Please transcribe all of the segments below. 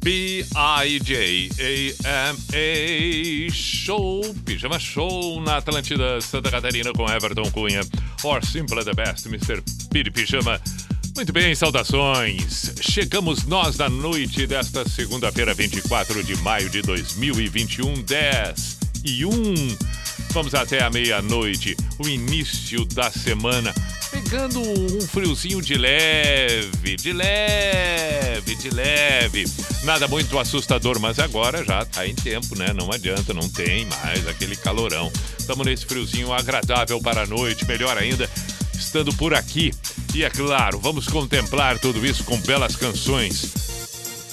B-I-J-A-M-A Show, Pijama Show na Atlântida Santa Catarina com Everton Cunha, or Simple the Best, Mr. Piri Pijama. Muito bem, saudações. Chegamos nós na noite desta segunda-feira, 24 de maio de 2021, 10 e 1. Vamos até a meia-noite, o início da semana, pegando um friozinho de leve, de leve, de leve. Nada muito assustador, mas agora já tá em tempo, né? Não adianta, não tem mais aquele calorão. Estamos nesse friozinho agradável para a noite, melhor ainda, estando por aqui. E é claro, vamos contemplar tudo isso com belas canções.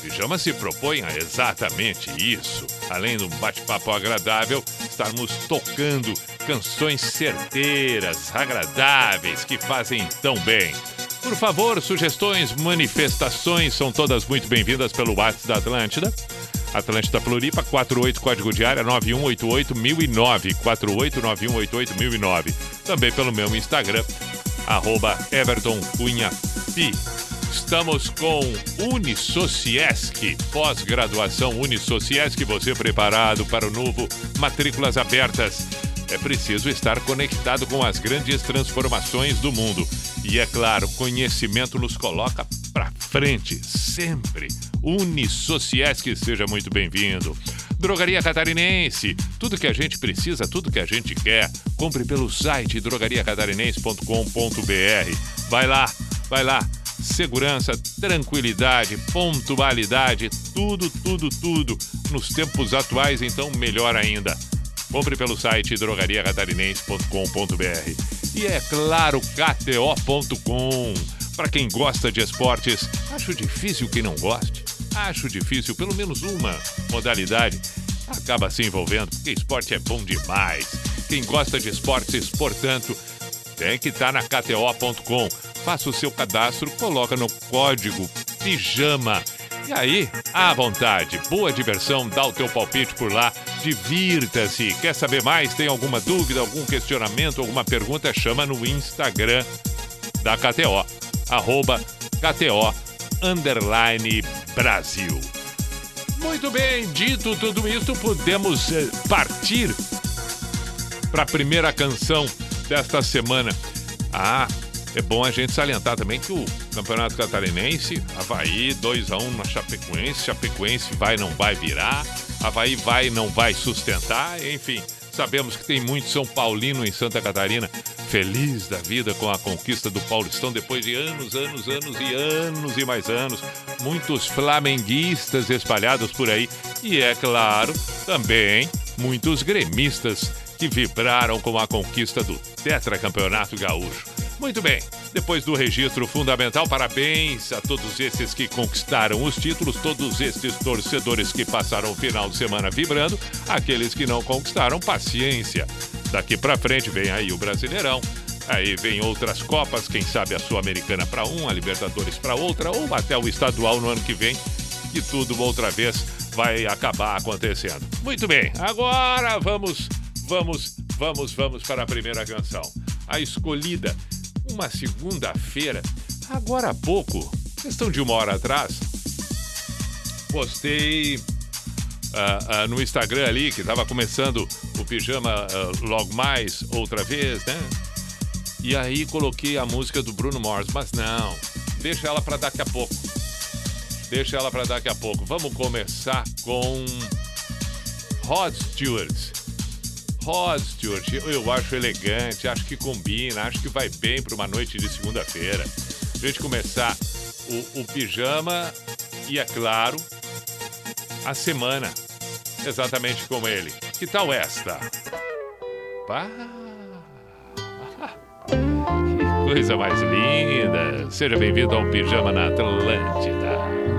Pijama se propõe a exatamente isso. Além do bate-papo agradável, estarmos tocando canções certeiras, agradáveis, que fazem tão bem. Por favor, sugestões, manifestações são todas muito bem-vindas pelo WhatsApp da Atlântida. Atlântida Floripa, 48 código de área 9188-1009. 489188-1009. Também pelo meu Instagram, arroba Everton Cunha Pi. Estamos com Unisociesc, pós-graduação Unisociesc, você preparado para o novo Matrículas Abertas. É preciso estar conectado com as grandes transformações do mundo. E é claro, conhecimento nos coloca para frente, sempre. Unisociesc, seja muito bem-vindo. Drogaria Catarinense, tudo que a gente precisa, tudo que a gente quer. Compre pelo site drogariacatarinense.com.br. Vai lá, vai lá. Segurança, tranquilidade, pontualidade, tudo, tudo, tudo. Nos tempos atuais, então, melhor ainda. Compre pelo site drogariacatarinense.com.br. E é claro, KTO.com. Para quem gosta de esportes, acho difícil quem não goste. Acho difícil pelo menos uma modalidade acaba se envolvendo, porque esporte é bom demais. Quem gosta de esportes, portanto, tem que estar na KTO.com. Faça o seu cadastro, coloca no código PIJAMA. E aí, à vontade, boa diversão, dá o teu palpite por lá, divirta-se. Quer saber mais? Tem alguma dúvida, algum questionamento, alguma pergunta? Chama no Instagram da KTO, arroba KTO underline Brasil. Muito bem, dito tudo isso, podemos eh, partir para a primeira canção desta semana. Ah, é bom a gente salientar também que o Campeonato Catarinense, Havaí 2x1 na Chapecoense, Chapecoense vai não vai virar, Havaí vai não vai sustentar, enfim. Sabemos que tem muito São Paulino em Santa Catarina feliz da vida com a conquista do Paulistão depois de anos, anos, anos e anos e mais anos. Muitos flamenguistas espalhados por aí e, é claro, também muitos gremistas que vibraram com a conquista do tetracampeonato gaúcho. Muito bem, depois do registro fundamental, parabéns a todos esses que conquistaram os títulos, todos esses torcedores que passaram o final de semana vibrando, aqueles que não conquistaram, paciência. Daqui para frente vem aí o Brasileirão, aí vem outras Copas, quem sabe a Sul-Americana para um, a Libertadores para outra, ou até o estadual no ano que vem, que tudo outra vez vai acabar acontecendo. Muito bem, agora vamos, vamos, vamos, vamos para a primeira canção. A escolhida uma segunda-feira, agora há pouco, questão de uma hora atrás, postei uh, uh, no Instagram ali que estava começando o pijama uh, logo mais outra vez, né? E aí coloquei a música do Bruno Mars, mas não, deixa ela para daqui a pouco. Deixa ela para daqui a pouco. Vamos começar com Rod Stewart. Rod Stewart, eu acho elegante, acho que combina, acho que vai bem para uma noite de segunda-feira. A gente começar o, o pijama e, é claro, a semana exatamente como ele. Que tal esta? Pá! Coisa mais linda. Seja bem-vindo ao Pijama na Atlântida.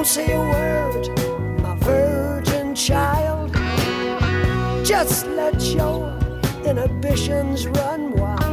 Don't say a word, my virgin child. Just let your inhibitions run wild.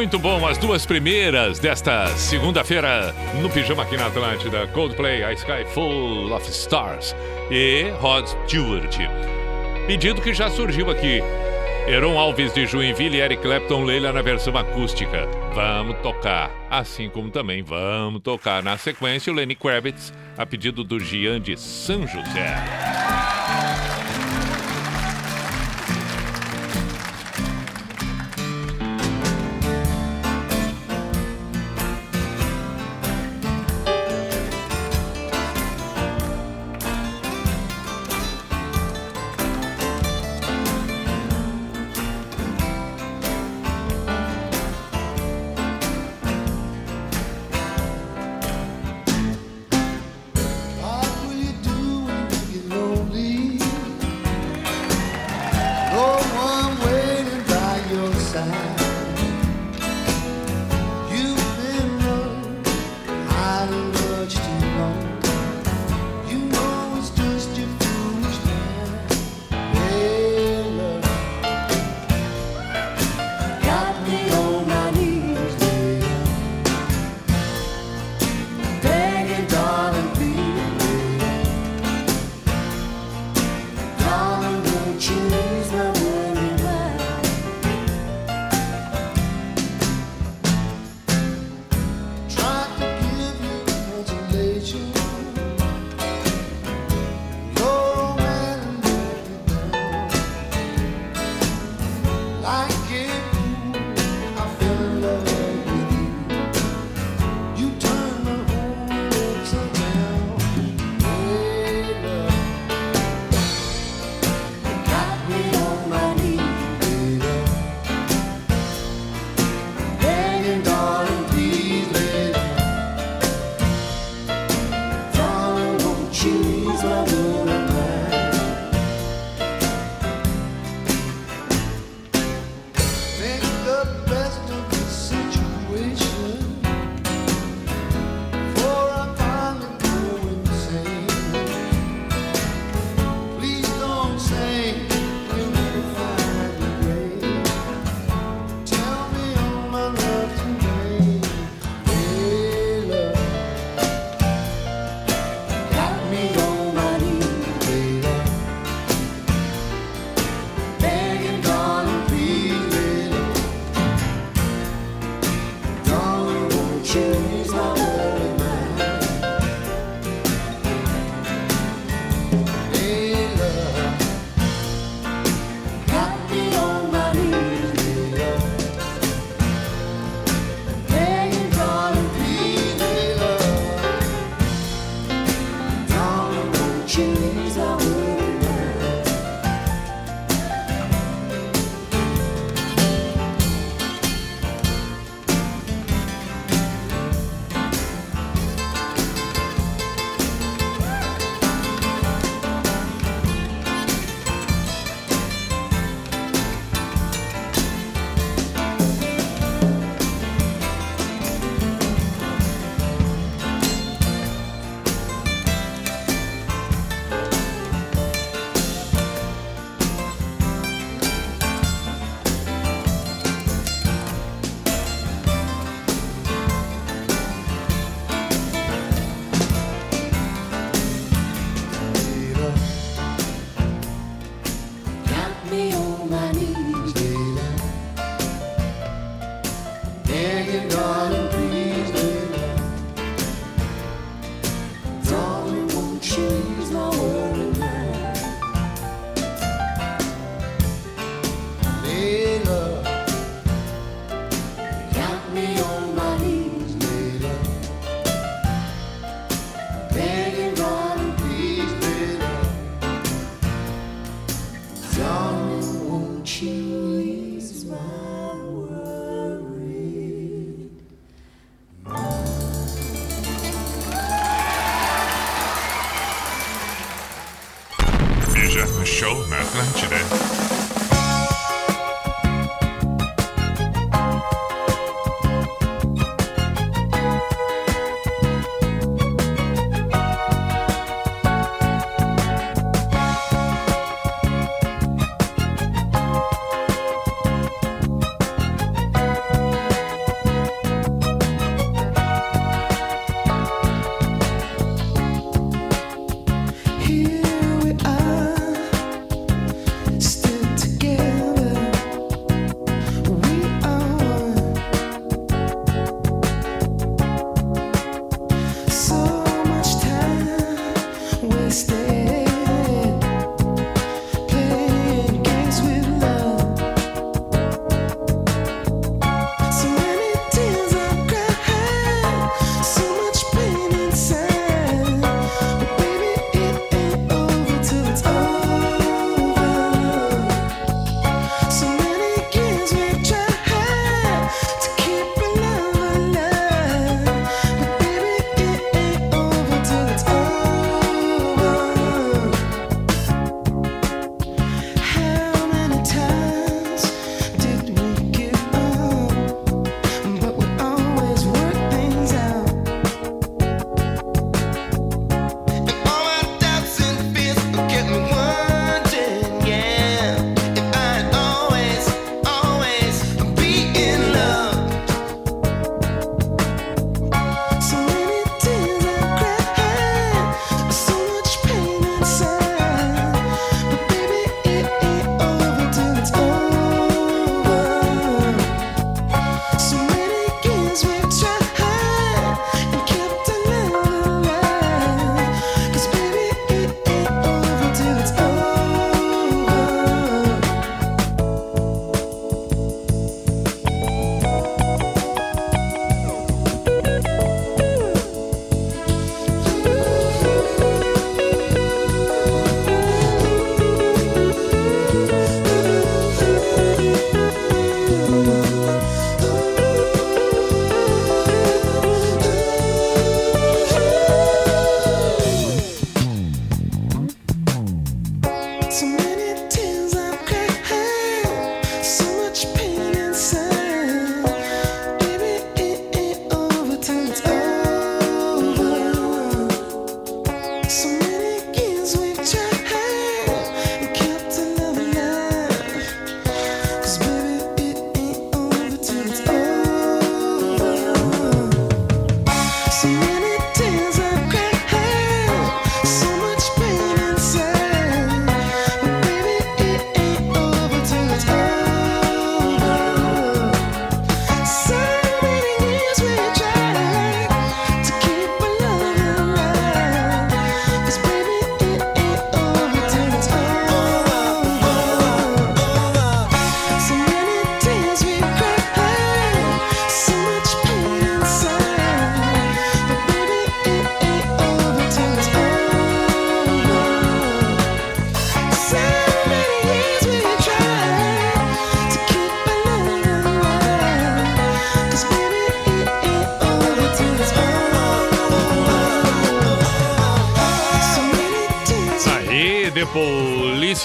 Muito bom, as duas primeiras desta segunda-feira no Pijama aqui na Atlântida. Coldplay, A Sky Full of Stars e Rod Stewart. Pedido que já surgiu aqui. Heron Alves de Joinville e Eric Clapton Leila na versão acústica. Vamos tocar. Assim como também vamos tocar na sequência o Lenny Kravitz, a pedido do Gian de São José.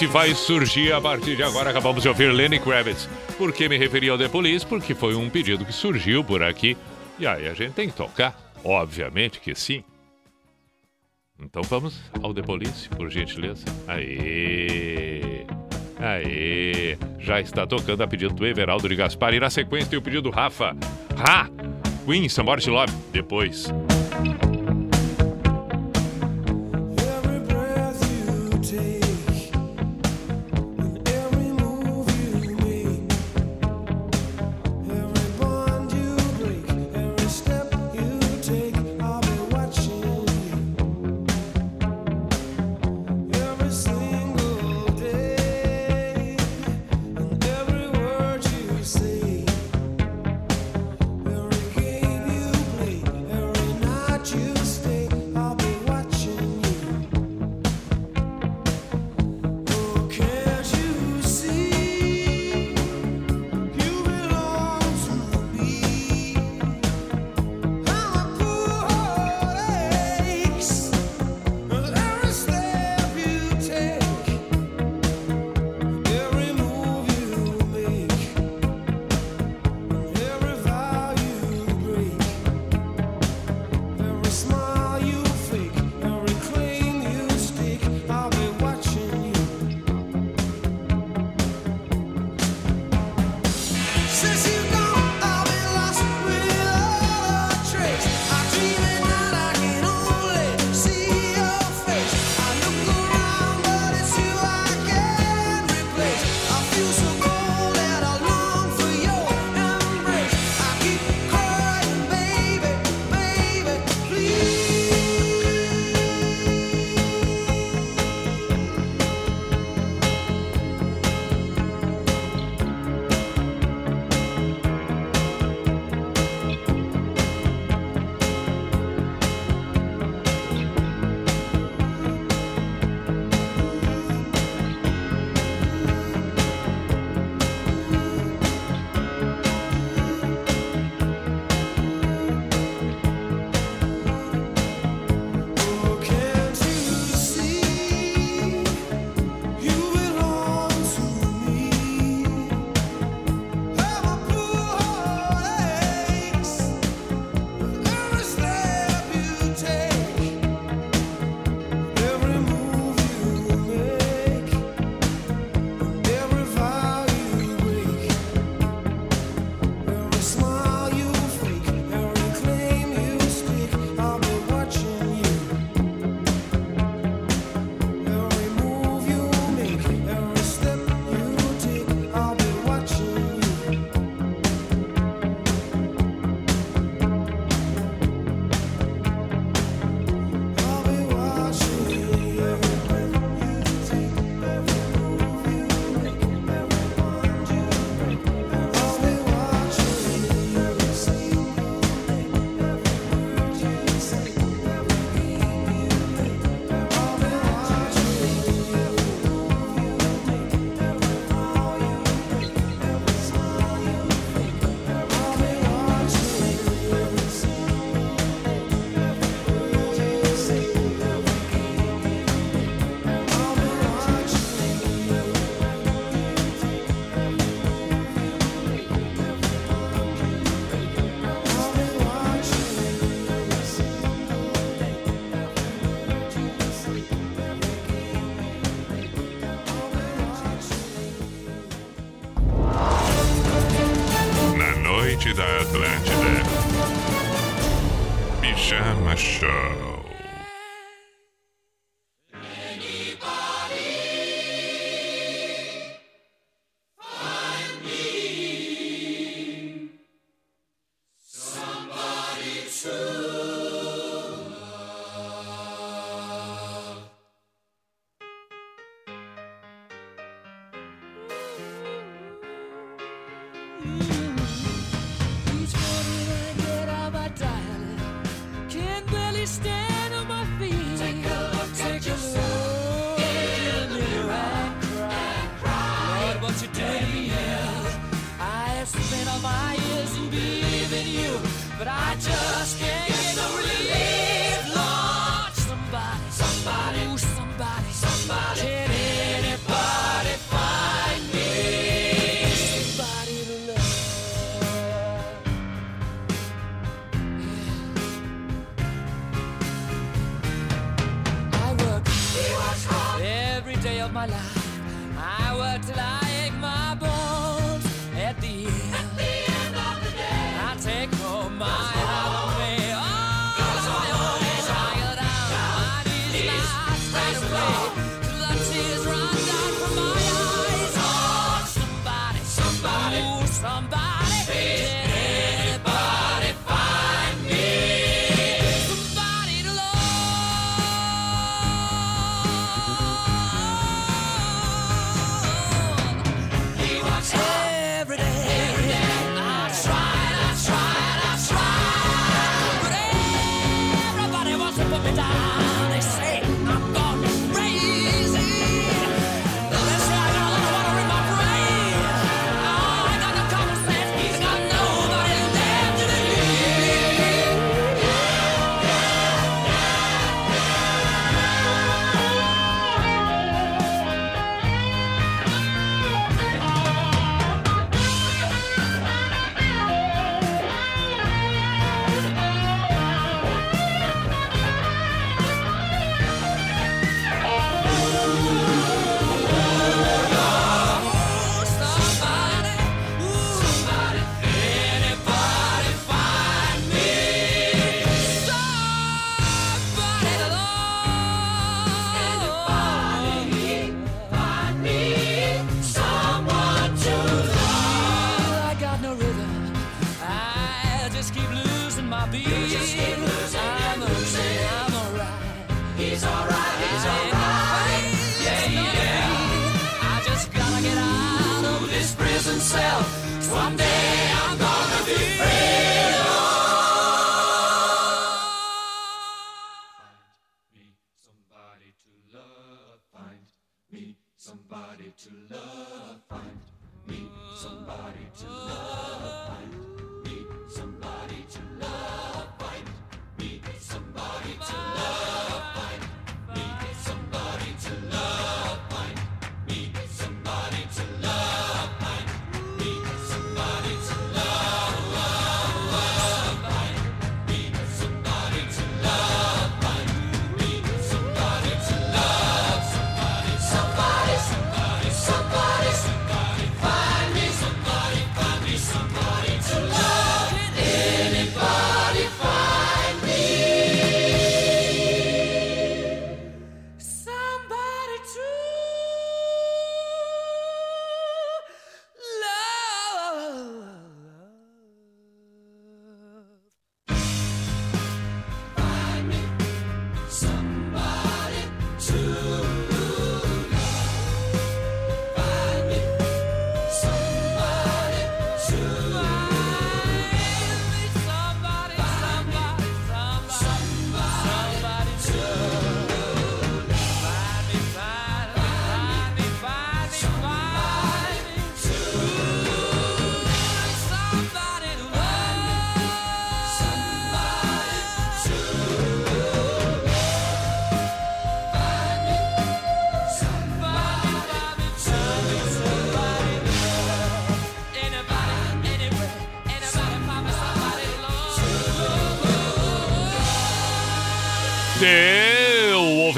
Police vai surgir a partir de agora. Acabamos de ouvir Lenny Kravitz. Por que me referi ao The Police? Porque foi um pedido que surgiu por aqui. E aí a gente tem que tocar. Obviamente que sim. Então vamos ao The Police, por gentileza. Aê! Aê! Já está tocando a pedido do Everaldo de Gaspar. E na sequência tem o pedido do Rafa. Ha! Queen, Somebody Love. Depois.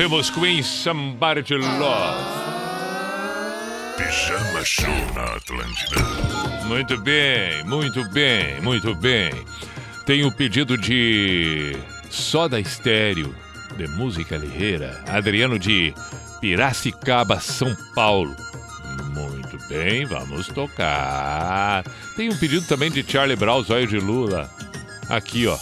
Ouvimos Queen Somebody to Love. Pijama Show na Atlântida. Muito bem, muito bem, muito bem. Tem o pedido de Soda Estéreo, de música ligeira. Adriano de Piracicaba, São Paulo. Muito bem, vamos tocar. Tem um pedido também de Charlie Brown, Zóio de Lula. Aqui, ó.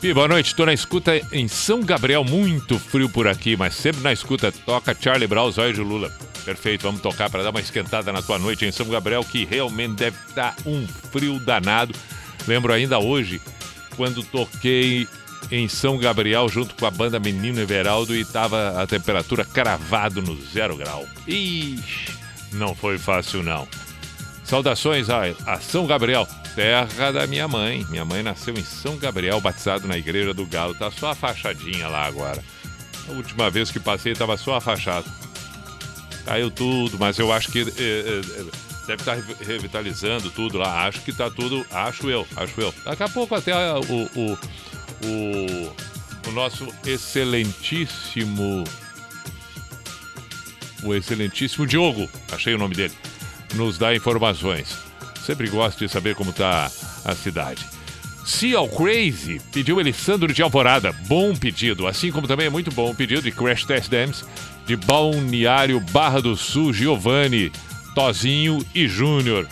Pi, boa noite. Tô na escuta em São Gabriel, muito frio por aqui, mas sempre na escuta toca Charlie Brown, Zóio de Lula. Perfeito, vamos tocar para dar uma esquentada na tua noite em São Gabriel, que realmente deve estar um frio danado. Lembro ainda hoje, quando toquei em São Gabriel junto com a banda Menino Everaldo e tava a temperatura cravado no zero grau. Ixi, não foi fácil não. Saudações a, a São Gabriel, terra da minha mãe. Minha mãe nasceu em São Gabriel, batizado na Igreja do Galo. Tá só a fachadinha lá agora. A última vez que passei tava só a fachada. Caiu tudo, mas eu acho que eh, eh, deve estar re- revitalizando tudo lá. Acho que tá tudo, acho eu, acho eu. Daqui a pouco até o, o, o, o nosso excelentíssimo o excelentíssimo Diogo, achei o nome dele, nos dá informações. Sempre gosto de saber como tá a cidade. Seal Crazy pediu Alessandro de Alvorada. Bom pedido. Assim como também é muito bom o pedido de Crash Test Dams de Balneário Barra do Sul, Giovanni, Tozinho e Júnior.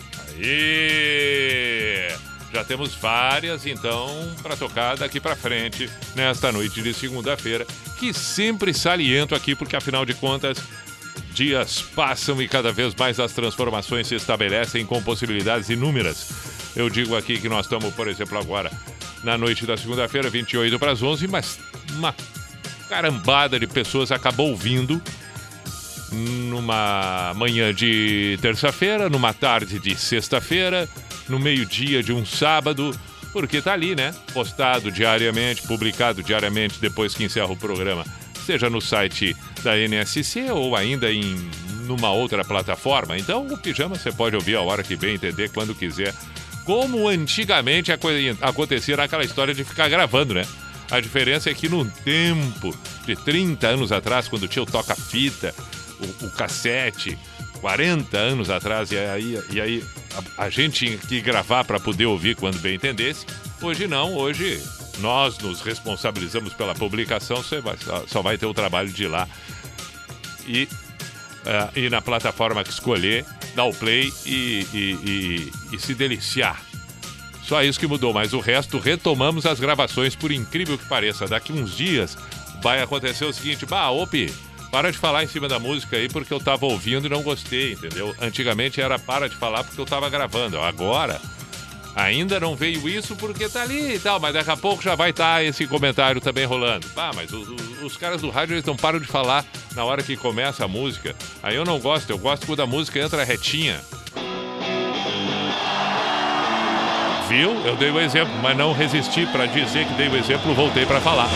Já temos várias, então, para tocar daqui para frente, nesta noite de segunda-feira, que sempre saliento aqui, porque afinal de contas, Dias passam e cada vez mais as transformações se estabelecem com possibilidades inúmeras. Eu digo aqui que nós estamos, por exemplo, agora na noite da segunda-feira, 28 para as 11, mas uma carambada de pessoas acabou ouvindo numa manhã de terça-feira, numa tarde de sexta-feira, no meio-dia de um sábado, porque tá ali, né? Postado diariamente, publicado diariamente depois que encerra o programa, seja no site da NSC ou ainda em numa outra plataforma. Então, o pijama você pode ouvir a hora que bem entender, quando quiser. Como antigamente acontecia naquela história de ficar gravando, né? A diferença é que no tempo de 30 anos atrás, quando tinha o toca-fita, o, o cassete, 40 anos atrás, e aí, e aí a, a gente tinha que gravar para poder ouvir quando bem entendesse. Hoje não, hoje nós nos responsabilizamos pela publicação, você vai- só, vai ter o trabalho de ir lá e ah, ir na plataforma que escolher, dar o play e, e- e- e se deliciar. Só isso que mudou, mas o resto retomamos as gravações, por incrível que pareça. Daqui uns dias vai acontecer o seguinte: bah, Opi, para de falar em cima da música aí porque eu tava ouvindo e não gostei, entendeu? Antigamente era para de falar porque eu tava gravando. Agora, ainda não veio isso porque tá ali e tal, mas daqui a pouco já vai estar esse comentário também rolando. Ah, mas os, os- os caras do rádio eles não param de falar na hora que começa a música. Aí eu não gosto, eu gosto quando a música entra retinha. Viu? Eu dei o exemplo, mas não resisti para dizer que dei o exemplo, voltei para falar.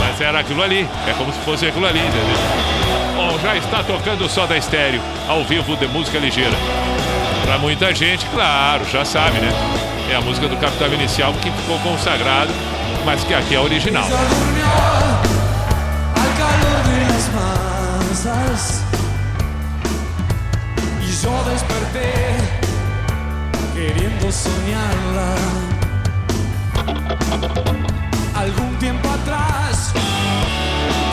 Mas era aquilo ali, é como se fosse aquilo ali, entendeu? Bom, já está tocando só da estéreo, ao vivo de música ligeira. Para muita gente, claro, já sabe, né? É a música do Capital Inicial que ficou consagrado, mas que aqui é original. Se durmió al calor de las masas y yo desperté queriendo soñarla. Algún tiempo atrás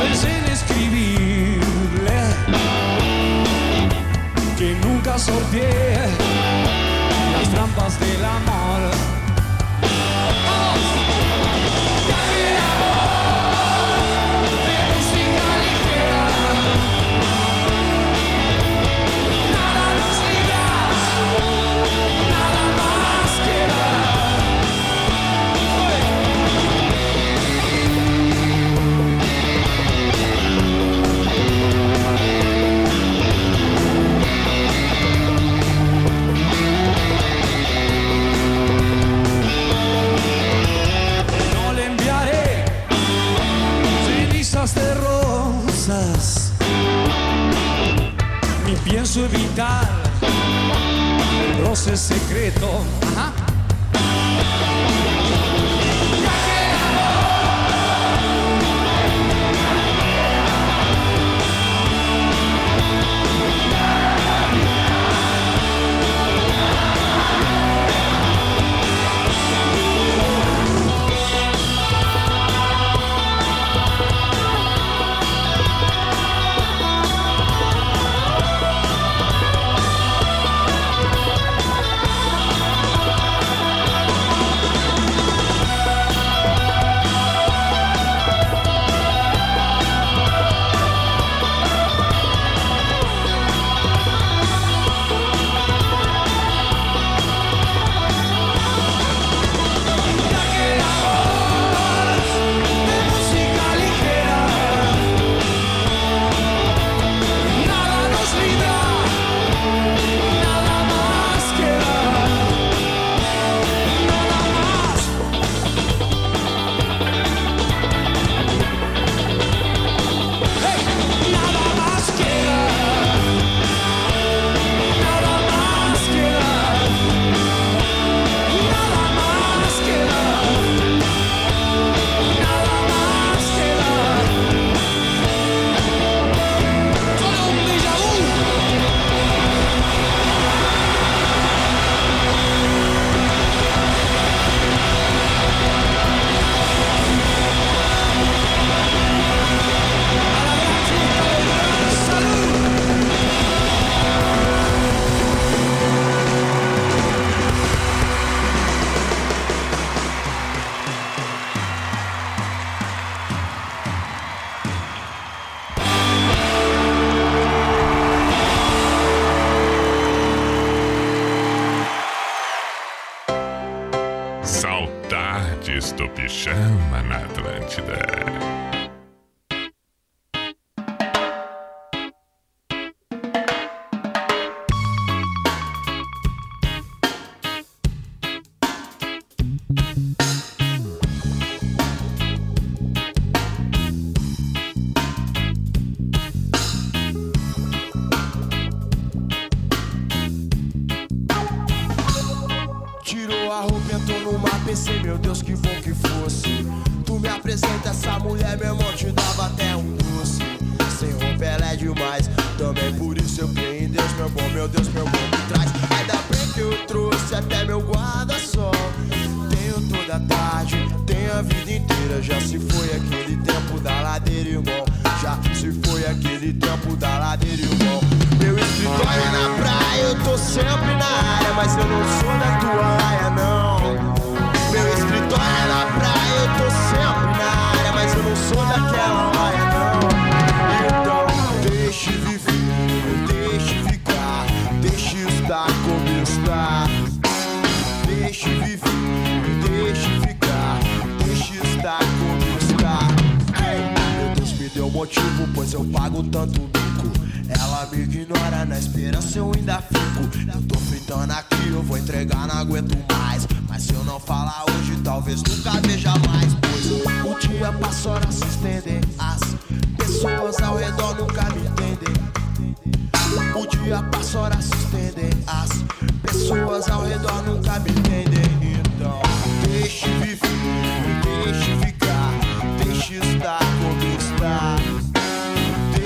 pensé en escribirle que nunca sorteé motivo, pois eu pago tanto bico. Ela me ignora, na esperança eu ainda fico. Eu tô fritando aqui, eu vou entregar, não aguento mais. Mas se eu não falar hoje, talvez nunca veja mais. Pois o dia passa, horas se estendem. As pessoas ao redor nunca me entendem. O dia passa, horas se estendem. As pessoas ao redor nunca me entendem. Então, deixe viver, deixe ficar, deixe estar está.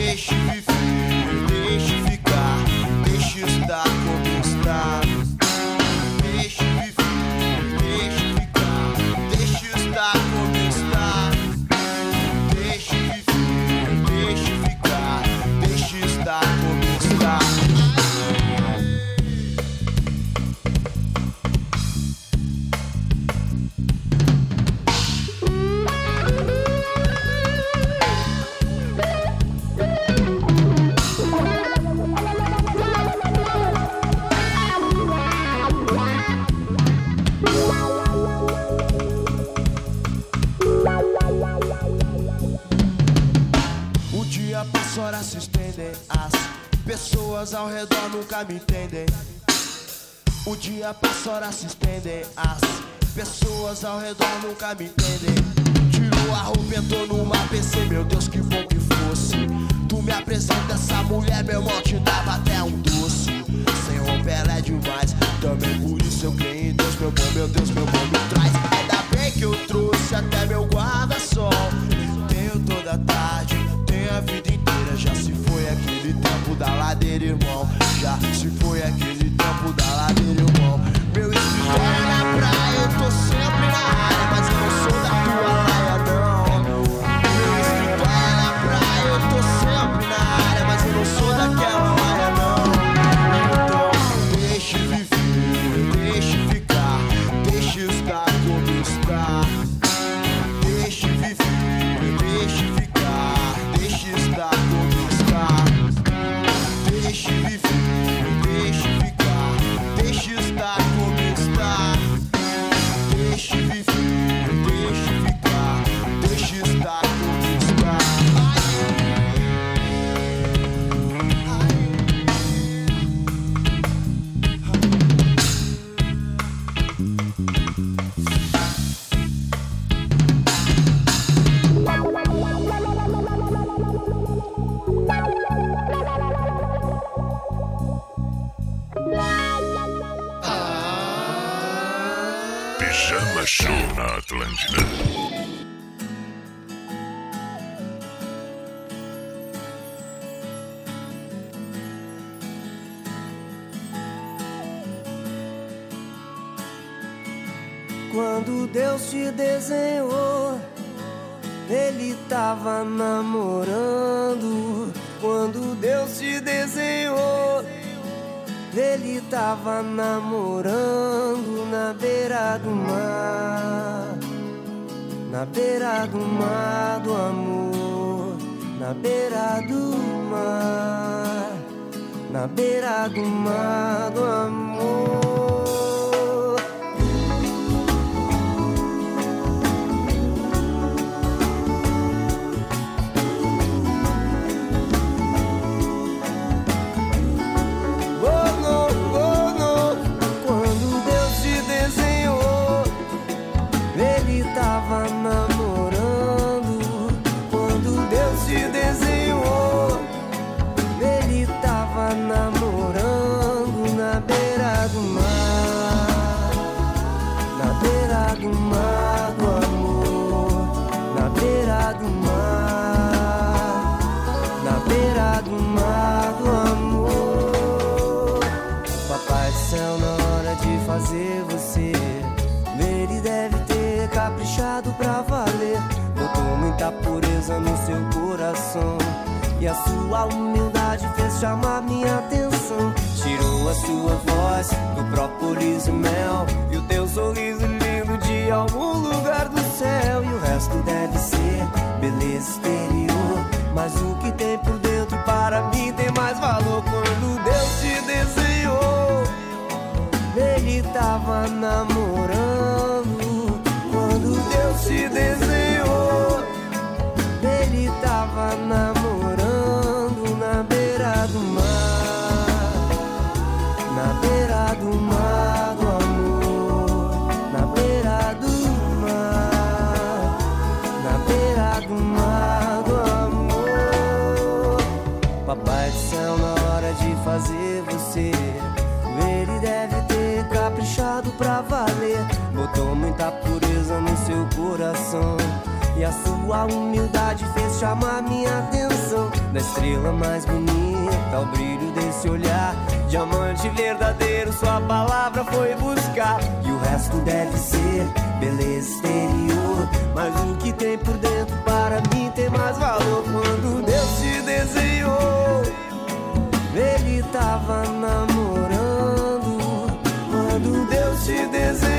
Deixe pessoas ao redor nunca me entendem. O dia passa, horas se estendem. As pessoas ao redor nunca me entendem. Tirou a roupa, entrou mar, pensei, meu Deus, que bom que fosse. Tu me apresenta essa mulher, meu irmão, te dava até um doce. Sem roupa ela é demais, também por isso eu creio em Deus, meu bom, meu Deus, meu bom me traz. Ainda bem que eu trouxe até meu guarda-sol. Tenho toda a tarde, tenho a vida inteira. Já se foi aquele tempo da ladeira, irmão. Já se foi aquele tempo da ladeira, irmão. Meu escritório é na praia, eu tô sempre na área, Deus te desenhou, Ele tava namorando. Quando Deus te desenhou, Ele tava namorando na beira do mar. Na beira do mar do amor. Na beira do mar. Na beira do mar do amor. Minha atenção. Tirou a sua voz do própolis e mel. E o teu sorriso lindo de algum lugar do céu. E o resto deve ser beleza exterior. Mas o que tem por dentro para mim tem mais valor quando Deus te desenhou. Ele tava namorando Muita pureza no seu coração. E a sua humildade fez chamar minha atenção. Da estrela mais bonita, ao brilho desse olhar. Diamante verdadeiro, sua palavra foi buscar. E o resto deve ser beleza exterior. Mas o que tem por dentro para mim tem mais valor. Quando Deus te desenhou, ele tava namorando. Quando Deus te desenhou,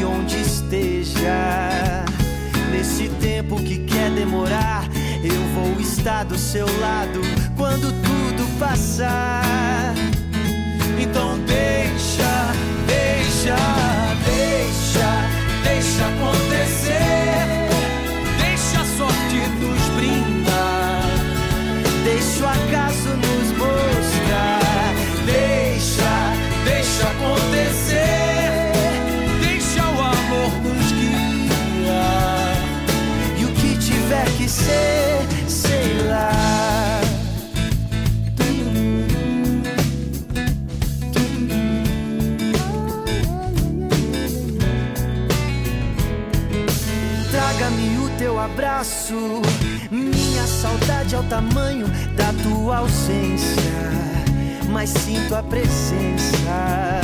de onde esteja. Nesse tempo que quer demorar, eu vou estar do seu lado quando tudo passar. Então deixa, deixa, deixa, deixa acontecer. Minha saudade é o tamanho da tua ausência. Mas sinto a presença.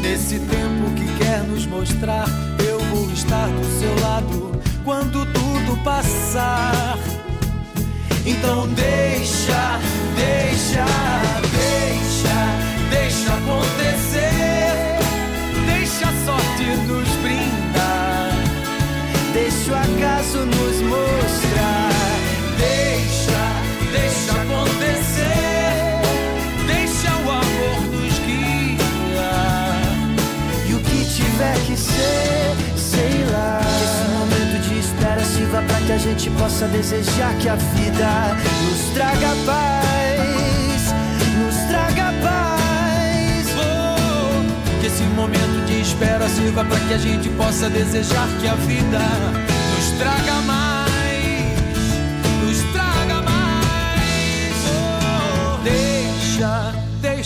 Nesse tempo que quer nos mostrar, eu vou estar do seu lado quando tudo passar. Então deixa, deixa, deixa, deixa acontecer. Deixa a sorte nos brindar. Deixa o acaso nos mostrar. Deixa, deixa acontecer. Deixa o amor nos guiar. E o que tiver que ser, sei lá. Que esse momento de espera sirva pra que a gente possa desejar que a vida nos traga paz. Nos traga paz. Oh, que esse momento de espera sirva para que a gente possa desejar que a vida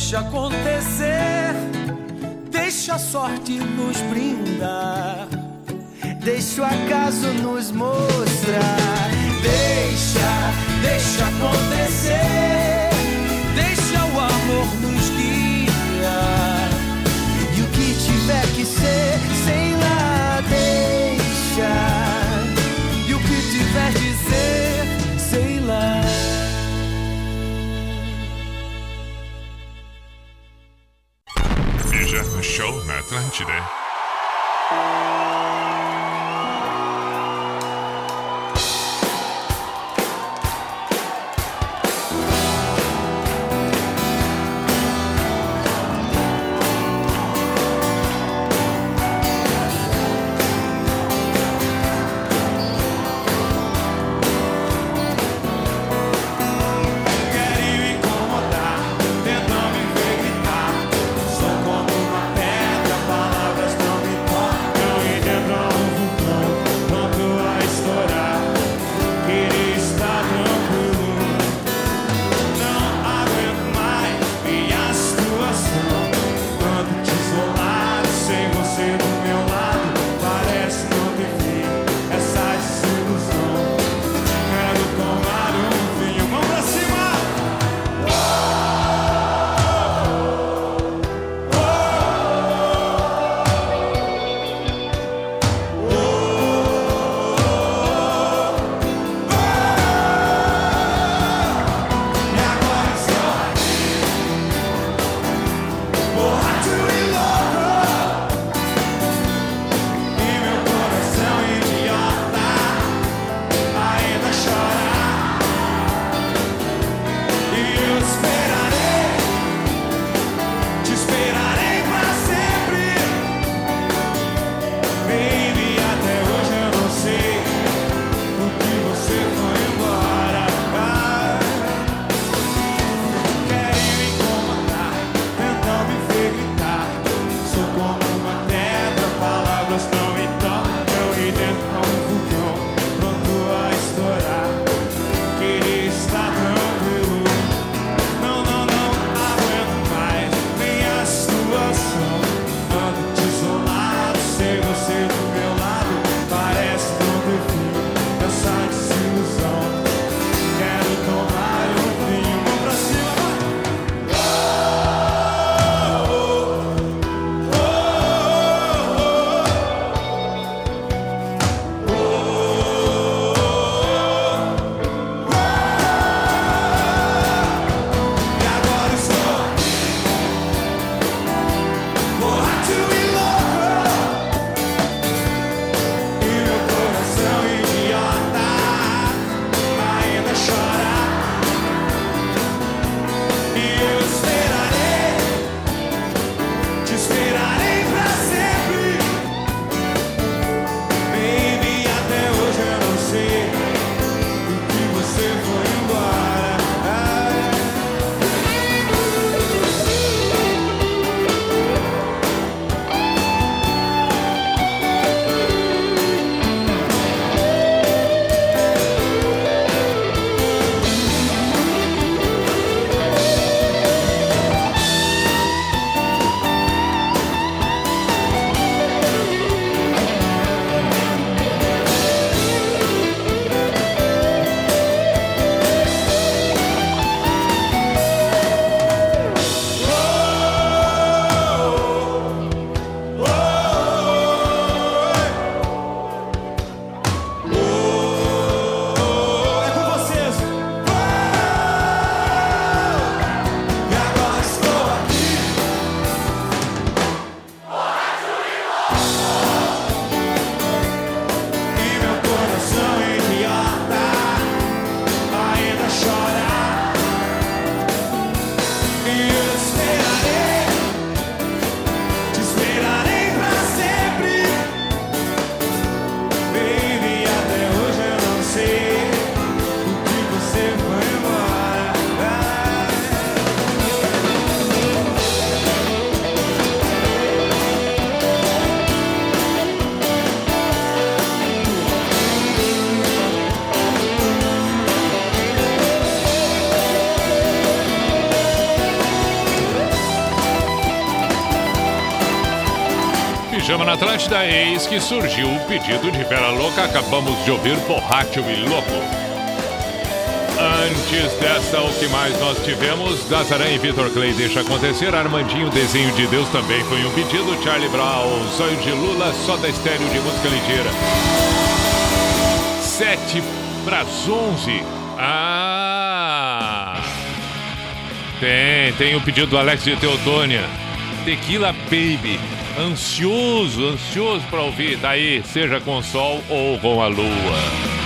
deixa acontecer, deixa a sorte nos brindar, deixa o acaso nos mostrar, deixa, deixa acontecer, deixa o amor nos guiar, e o que tiver que ser, sei lá, deixa tiver dizer, sei lá. Veja o Show na Atlântida. na Atlântida, eis que surgiu o pedido de Vera Louca. Acabamos de ouvir Borracho e Louco. Antes dessa, o que mais nós tivemos? Dazaran e Vitor Clay deixa acontecer. Armandinho, Desenho de Deus também foi um pedido. Charlie Brown, Sonho de Lula, só da estéreo de música ligeira. Sete para as 11. Ah! Tem, tem o pedido do Alex de Teodônia. Tequila Baby ansioso, ansioso para ouvir. Daí, seja com o sol ou com a lua.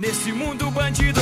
nesse mundo bandido.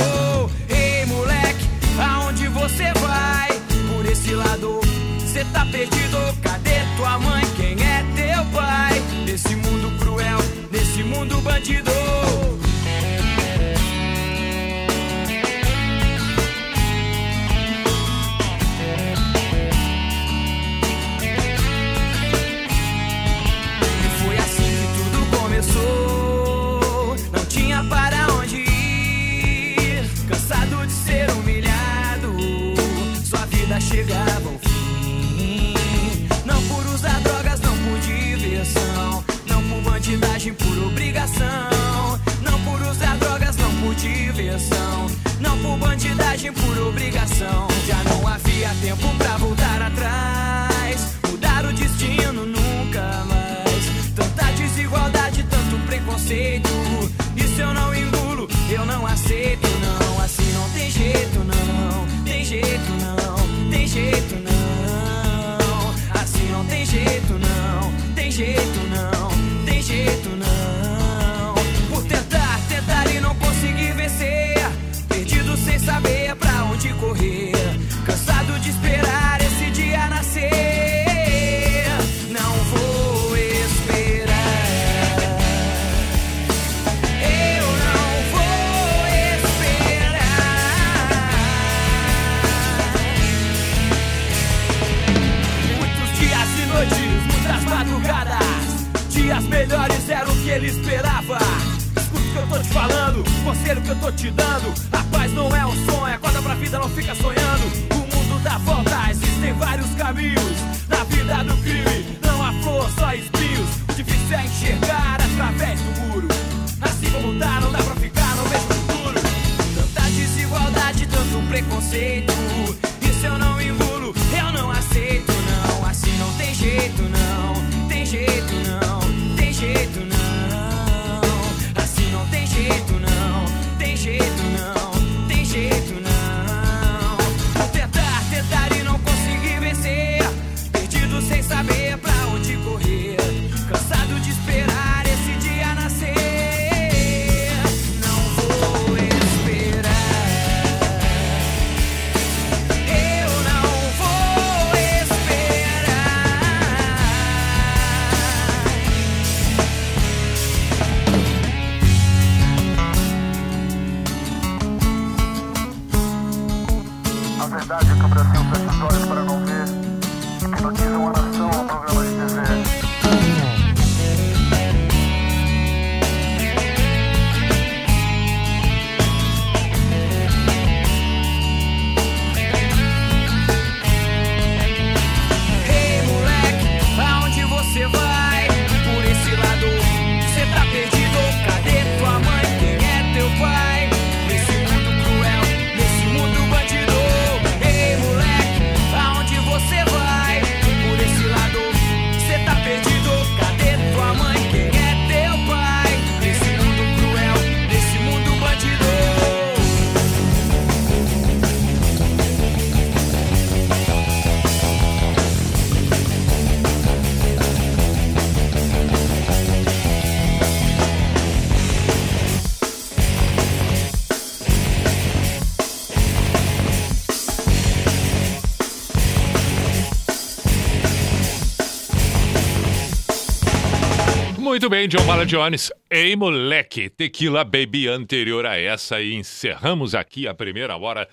Bem, John Bala Jones. Ei, moleque, Tequila Baby anterior a essa e encerramos aqui a primeira hora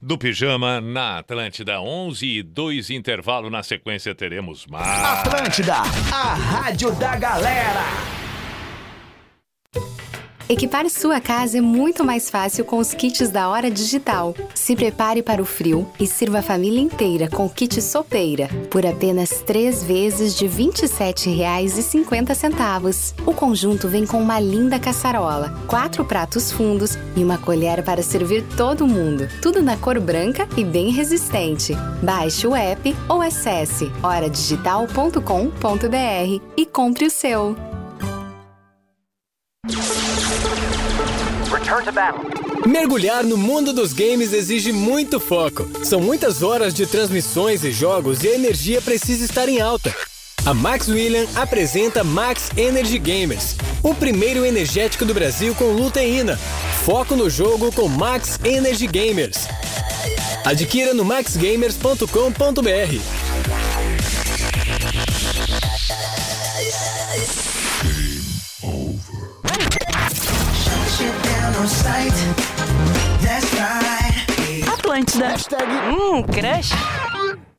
do Pijama na Atlântida 11 e 2 intervalo. Na sequência teremos mais. Atlântida, a rádio da galera. Equipar sua casa é muito mais fácil com os kits da Hora Digital. Se prepare para o frio e sirva a família inteira com o kit sopeira por apenas três vezes de R$ 27,50. O conjunto vem com uma linda caçarola, quatro pratos fundos e uma colher para servir todo mundo. Tudo na cor branca e bem resistente. Baixe o app ou acesse horadigital.com.br e compre o seu. Mergulhar no mundo dos games exige muito foco. São muitas horas de transmissões e jogos e a energia precisa estar em alta. A Max William apresenta Max Energy Gamers, o primeiro energético do Brasil com luteína. Foco no jogo com Max Energy Gamers. Adquira no maxgamers.com.br. Atlântida. Hum, crush.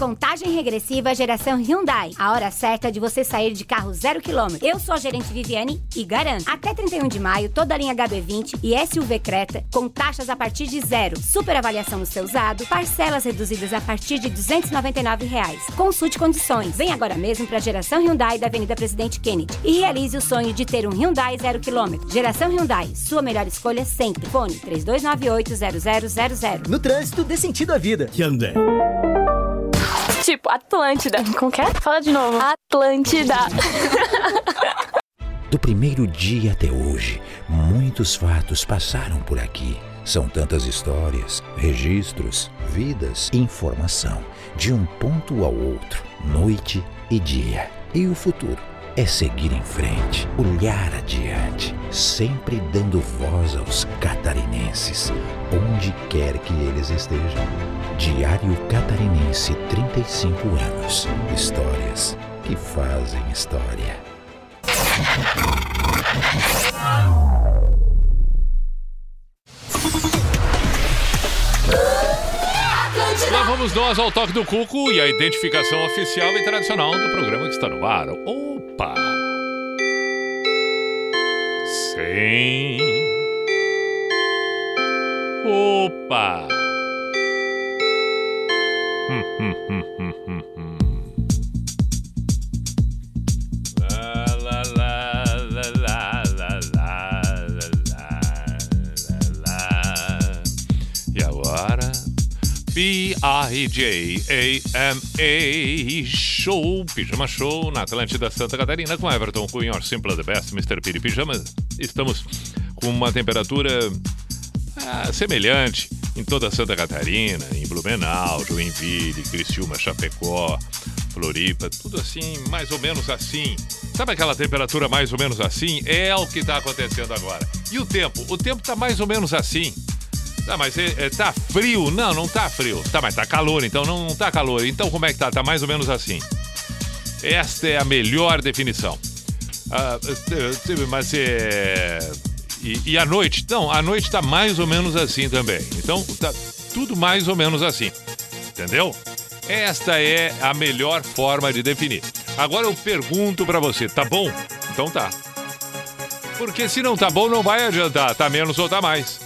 Contagem regressiva geração Hyundai. A hora certa de você sair de carro zero quilômetro. Eu sou a gerente Viviane e garanto. Até 31 de maio, toda a linha HB20 e SUV Creta com taxas a partir de zero. Super avaliação no seu usado, parcelas reduzidas a partir de 299 reais. Consulte condições. Vem agora mesmo para a geração Hyundai da Avenida Presidente Kennedy e realize o sonho de ter um Hyundai zero quilômetro. Geração Hyundai, sua melhor escolha sempre. Fone 3298-0000. No trânsito, dê sentido à vida. Hyundai. Tipo, Atlântida. Como que é? Fala de novo. Atlântida. Do primeiro dia até hoje, muitos fatos passaram por aqui. São tantas histórias, registros, vidas, informação, de um ponto ao outro, noite e dia. E o futuro é seguir em frente, olhar adiante, sempre dando voz aos catarinenses, onde quer que eles estejam. Diário Catarinense 35 anos. Histórias que fazem história. Lá vamos nós ao toque do cuco e a identificação oficial e tradicional do programa que está no ar. Opa! Sim. Opa! E agora? P-I-J-A-M-A Show, Pijama Show na Atlântida Santa Catarina com Everton Cunha, Simple the Best, Mr. Piri Pijama. Estamos com uma temperatura ah, semelhante em toda Santa Catarina, em Blumenau, Joinville, Criciúma, Chapecó, Floripa, tudo assim, mais ou menos assim. Sabe aquela temperatura mais ou menos assim? É o que está acontecendo agora. E o tempo? O tempo está mais ou menos assim. Tá, mas é, é, tá frio? Não, não tá frio. Tá, mas tá calor, então não, não tá calor. Então como é que tá? Tá mais ou menos assim. Esta é a melhor definição. Ah, mas é. E, e a noite? Não, a noite tá mais ou menos assim também. Então tá tudo mais ou menos assim. Entendeu? Esta é a melhor forma de definir. Agora eu pergunto pra você, tá bom? Então tá. Porque se não tá bom, não vai adiantar. Tá menos ou tá mais.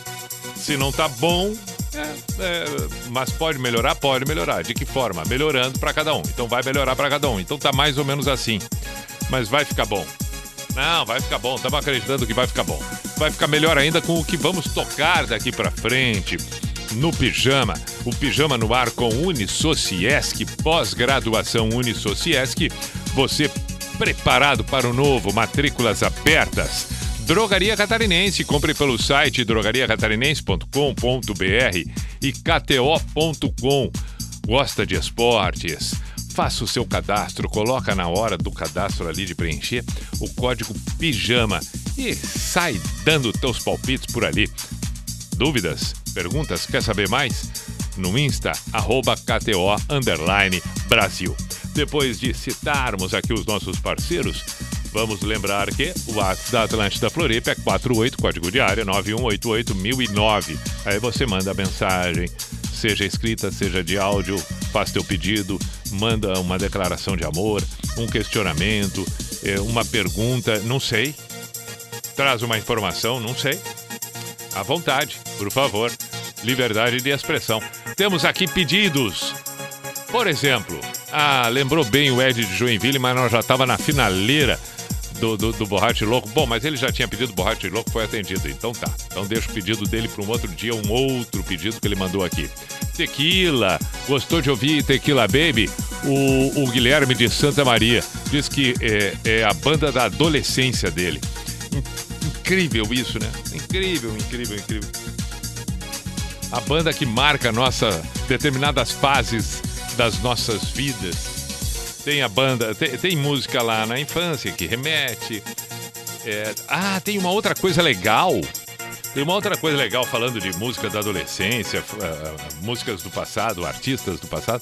Se não tá bom, é, é, mas pode melhorar? Pode melhorar. De que forma? Melhorando para cada um. Então vai melhorar para cada um. Então tá mais ou menos assim. Mas vai ficar bom. Não, vai ficar bom. Estamos acreditando que vai ficar bom. Vai ficar melhor ainda com o que vamos tocar daqui para frente. No Pijama. O Pijama no ar com Unisociesc, pós-graduação Unisociesc. Você preparado para o novo, matrículas abertas. Drogaria Catarinense, compre pelo site drogariacatarinense.com.br e kto.com. Gosta de esportes? Faça o seu cadastro, coloca na hora do cadastro ali de preencher o código PIJAMA e sai dando teus palpites por ali. Dúvidas? Perguntas? Quer saber mais? no Insta, arroba KTO Brasil. Depois de citarmos aqui os nossos parceiros, vamos lembrar que o WhatsApp da Atlântida Floripa é 48, código de área 9188009. Aí você manda a mensagem, seja escrita, seja de áudio, faz teu pedido, manda uma declaração de amor, um questionamento, eh, uma pergunta, não sei. Traz uma informação, não sei. À vontade, por favor. Liberdade de expressão. Temos aqui pedidos. Por exemplo, ah, lembrou bem o Ed de Joinville, mas nós já estava na finaleira do, do, do Borrache Louco. Bom, mas ele já tinha pedido Borrache Louco, foi atendido. Então tá. Então deixa o pedido dele para um outro dia, um outro pedido que ele mandou aqui. Tequila. Gostou de ouvir Tequila Baby? O, o Guilherme de Santa Maria diz que é, é a banda da adolescência dele. In- Incrível isso, né? Incrível, incrível, incrível. A banda que marca nossa determinadas fases das nossas vidas. Tem a banda, tem, tem música lá na infância que remete. É, ah, tem uma outra coisa legal. Tem uma outra coisa legal falando de música da adolescência, ah, músicas do passado, artistas do passado.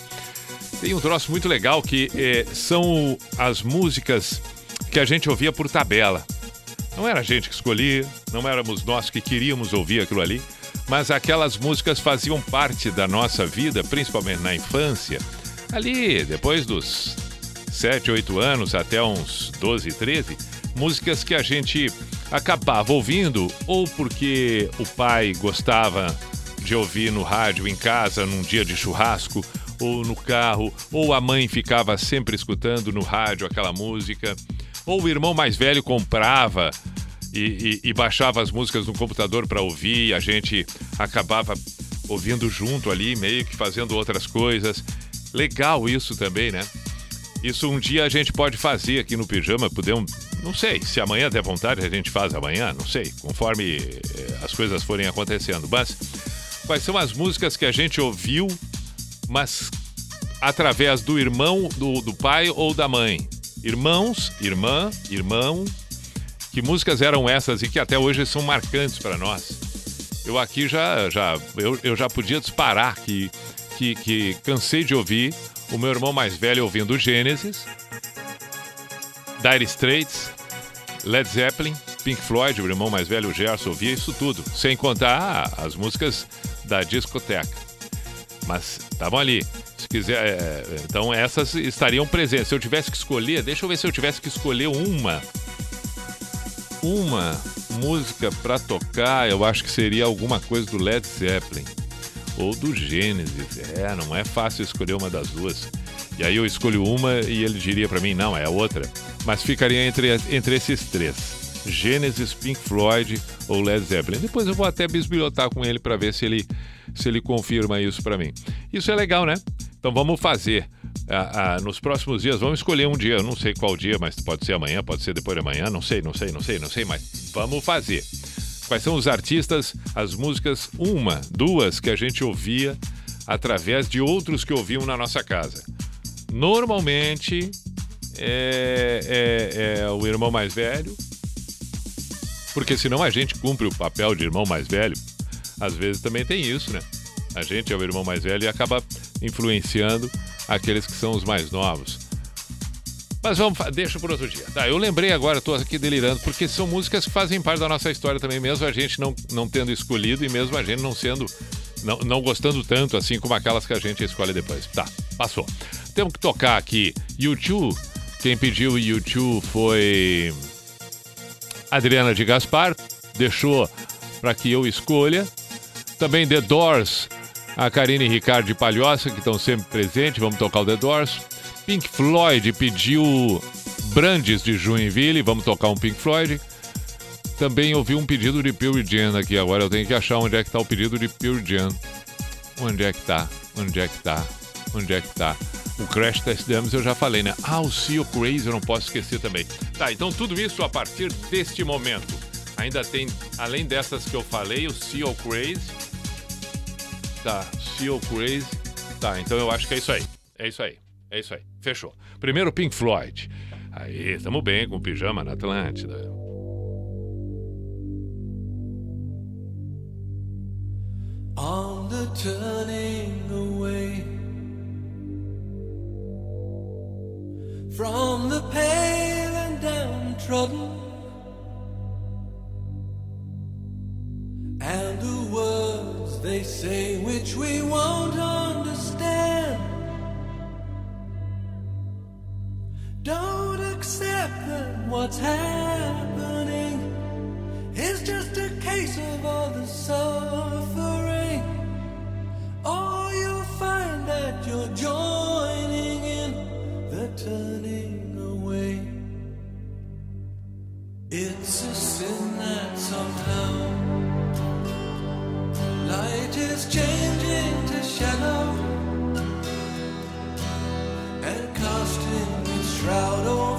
Tem um troço muito legal que é, são as músicas que a gente ouvia por tabela. Não era a gente que escolhia, não éramos nós que queríamos ouvir aquilo ali, mas aquelas músicas faziam parte da nossa vida, principalmente na infância. Ali, depois dos 7, 8 anos até uns 12, 13, músicas que a gente acabava ouvindo ou porque o pai gostava de ouvir no rádio em casa num dia de churrasco ou no carro, ou a mãe ficava sempre escutando no rádio aquela música, ou o irmão mais velho comprava e, e- e baixava as músicas no computador para ouvir, e a gente acabava ouvindo junto ali, meio que fazendo outras coisas. Legal isso também, né? Isso um dia a gente pode fazer aqui no Pijama, podemos, não sei, se amanhã der vontade a gente faz amanhã, não sei, conforme eh, as coisas forem acontecendo. Mas quais são as músicas que a gente ouviu, mas através do irmão, do, do pai ou da mãe? Irmãos, irmã, irmão, que músicas eram essas e que até hoje são marcantes para nós? Eu aqui já, já, eu, eu já podia disparar que, que, que cansei de ouvir o meu irmão mais velho ouvindo Gênesis, Dire Straits, Led Zeppelin, Pink Floyd, o irmão mais velho, Gerson, ouvia isso tudo, sem contar as músicas da discoteca. Mas estavam ali. Se quiser, é, é, então essas estariam presentes. Se eu tivesse que escolher, deixa eu ver se eu tivesse que escolher uma. Uma música pra tocar, eu acho que seria alguma coisa do Led Zeppelin ou do Gênesis. É, não é fácil escolher uma das duas. E aí eu escolho uma e ele diria pra mim, não, é a outra. Mas ficaria entre, entre esses três. Gênesis, Pink Floyd ou Led Zeppelin. Depois eu vou até bisbilhotar com ele pra ver se ele, se ele confirma isso pra mim. Isso é legal, né? Então vamos fazer. Ah, ah, nos próximos dias, vamos escolher um dia. Eu não sei qual dia, mas pode ser amanhã, pode ser depois de amanhã. Não sei, não sei, não sei, não sei, mas vamos fazer. Quais são os artistas, as músicas, uma, duas que a gente ouvia através de outros que ouviam na nossa casa. Normalmente é, é- é o irmão mais velho, porque senão a gente cumpre o papel de irmão mais velho. Às vezes também tem isso, né? A gente é o irmão mais velho e acaba influenciando aqueles que são os mais novos. Mas vamos, deixa por outro dia. Tá, eu lembrei agora, tô aqui delirando, porque são músicas que fazem parte da nossa história também, mesmo a gente não, não tendo escolhido e mesmo a gente não sendo, não, não gostando tanto assim como aquelas que a gente escolhe depois. Tá, passou. Temos que tocar aqui YouTube. Quem pediu YouTube foi Adriana de Gaspar, deixou para que eu escolha. Também The Doors, a Karine e Ricardo de Palhoça, que estão sempre presentes, vamos tocar o The Doors. Pink Floyd pediu Brandes de Joinville, vamos tocar um Pink Floyd. Também ouvi um pedido de Pure Jam aqui, agora eu tenho que achar onde é que tá o pedido de Pure Jam. Onde é que tá? Onde é que tá? Onde é que tá? O Crash Test Dummies eu já falei, né? Ah, o Seal Crazy eu não posso esquecer também. Tá, então tudo isso a partir deste momento. Ainda tem, além dessas que eu falei, o Seal Crazy. Tá, Seal Crazy. Tá, então eu acho que é isso aí. É isso aí. É isso aí. Fechou. Primeiro Pink Floyd. Aí, tamo bem com o pijama na Atlântida. On the turning away from the pale and downtrodden. And the words they say, which we won't understand. Don't accept that what's happening is just a case of all the suffering. Or you'll find that you're joining in the turning away. It's a sin that somehow light is changing to shadow. shroud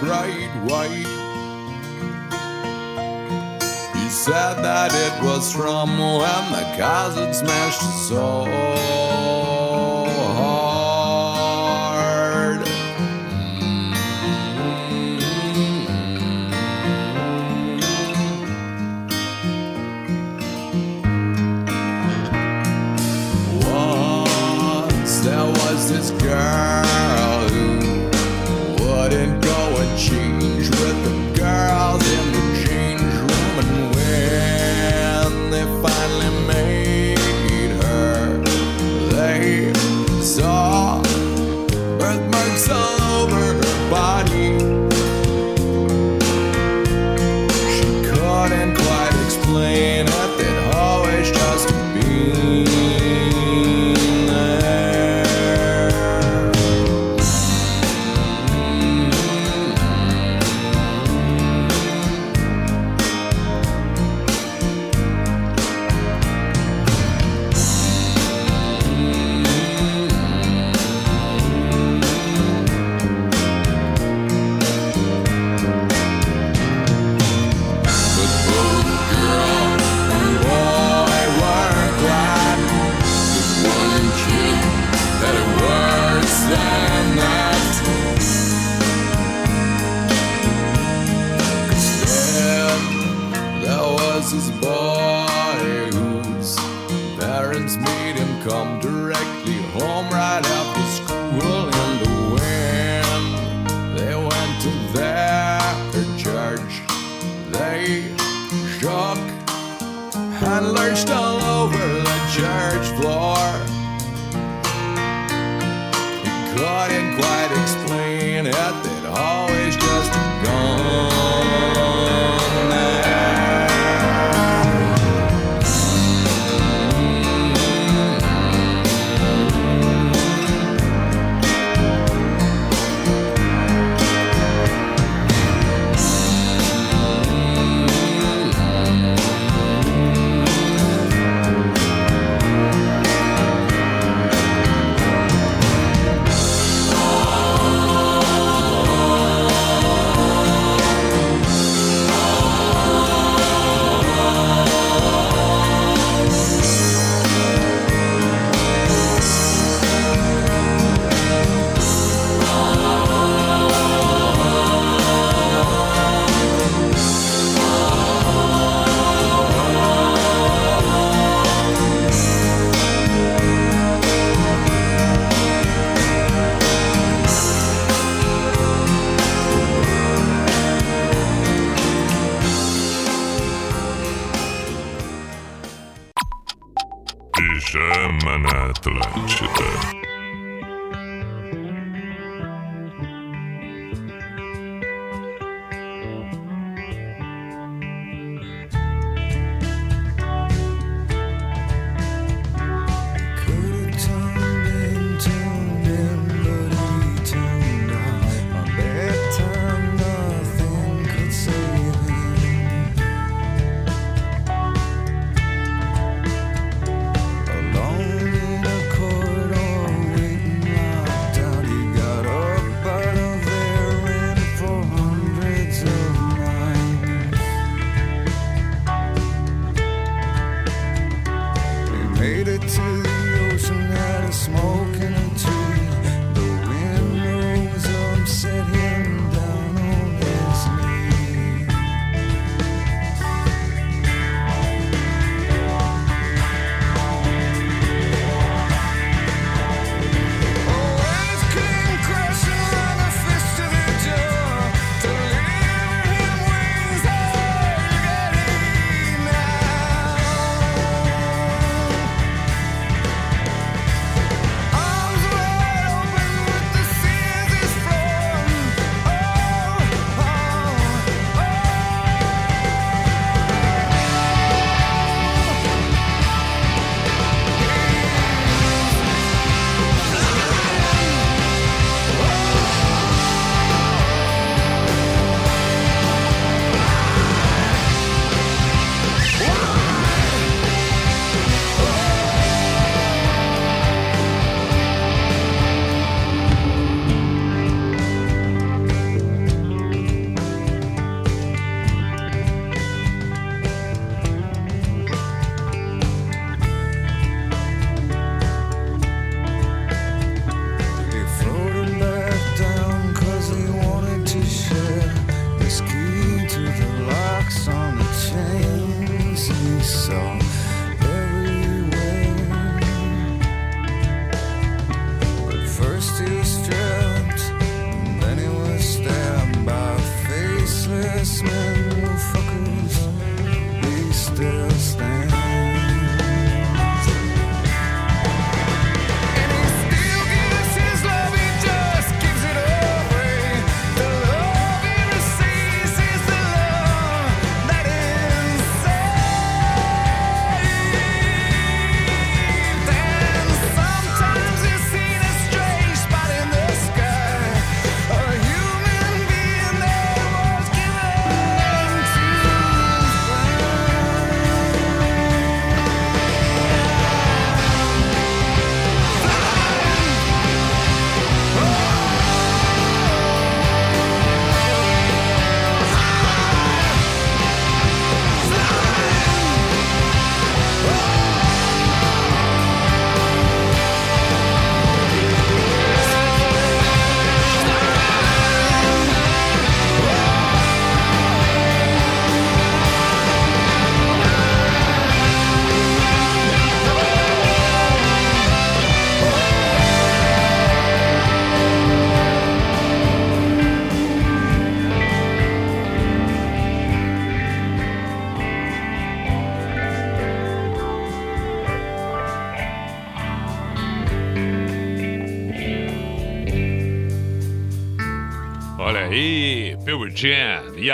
bright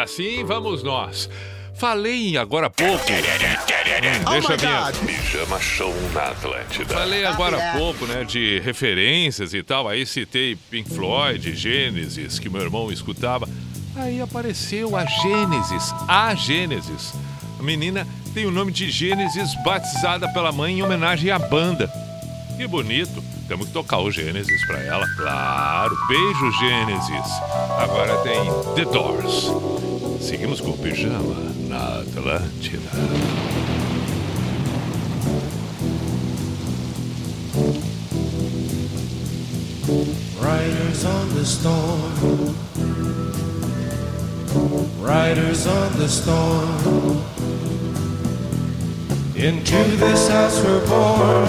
assim vamos nós. Falei agora há pouco. Hum, deixa vir. Pijama Show na Atlântida. Falei agora há pouco, né, de referências e tal. Aí citei Pink Floyd, Gênesis, que meu irmão escutava. Aí apareceu a Gênesis, a Gênesis. A menina tem o nome de Gênesis, batizada pela mãe em homenagem à banda. Que bonito. Temos que tocar o Gênesis pra ela, claro. Beijo, Gênesis. Agora tem The Doors. Seguimos com o pijama na Atlântida. Riders on the storm. Riders on the storm. Into this house we're born.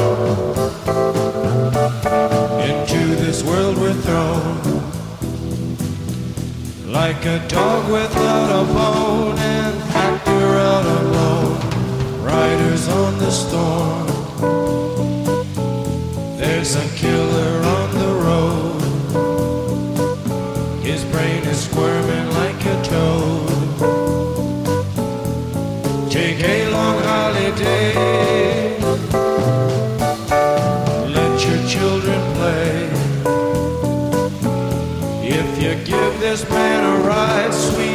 Into this world we're thrown. Like a dog without a bone and her out alone. Riders on the storm. There's a killer on the road. His brain is squirming you give this man a ride, sweet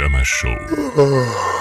Pijama Show. Ah.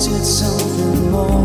wanted something more.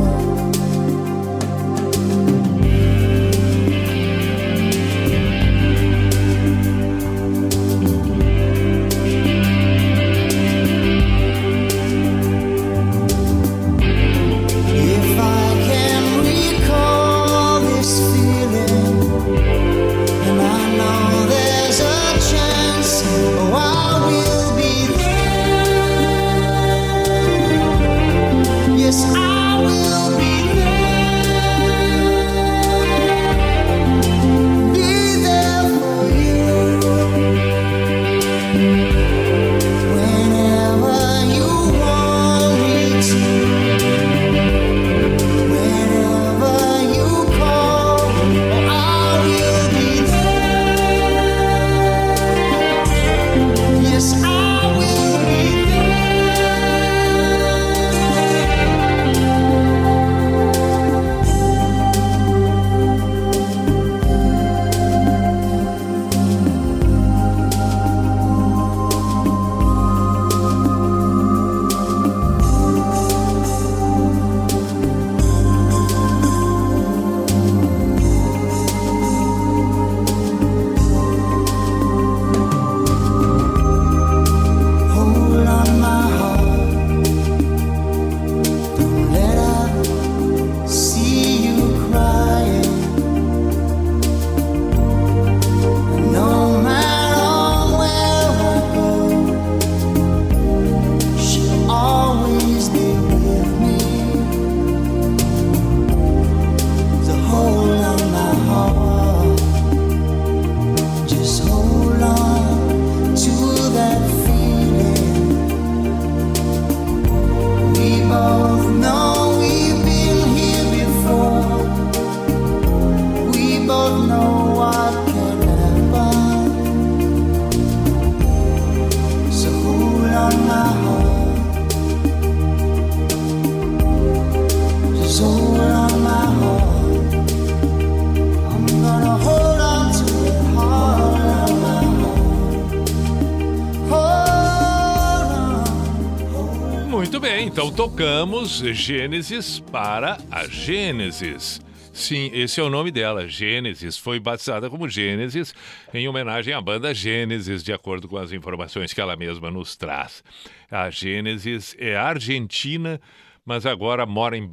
Gênesis para a Gênesis. Sim, esse é o nome dela, Gênesis. Foi batizada como Gênesis em homenagem à banda Gênesis, de acordo com as informações que ela mesma nos traz. A Gênesis é argentina, mas agora mora em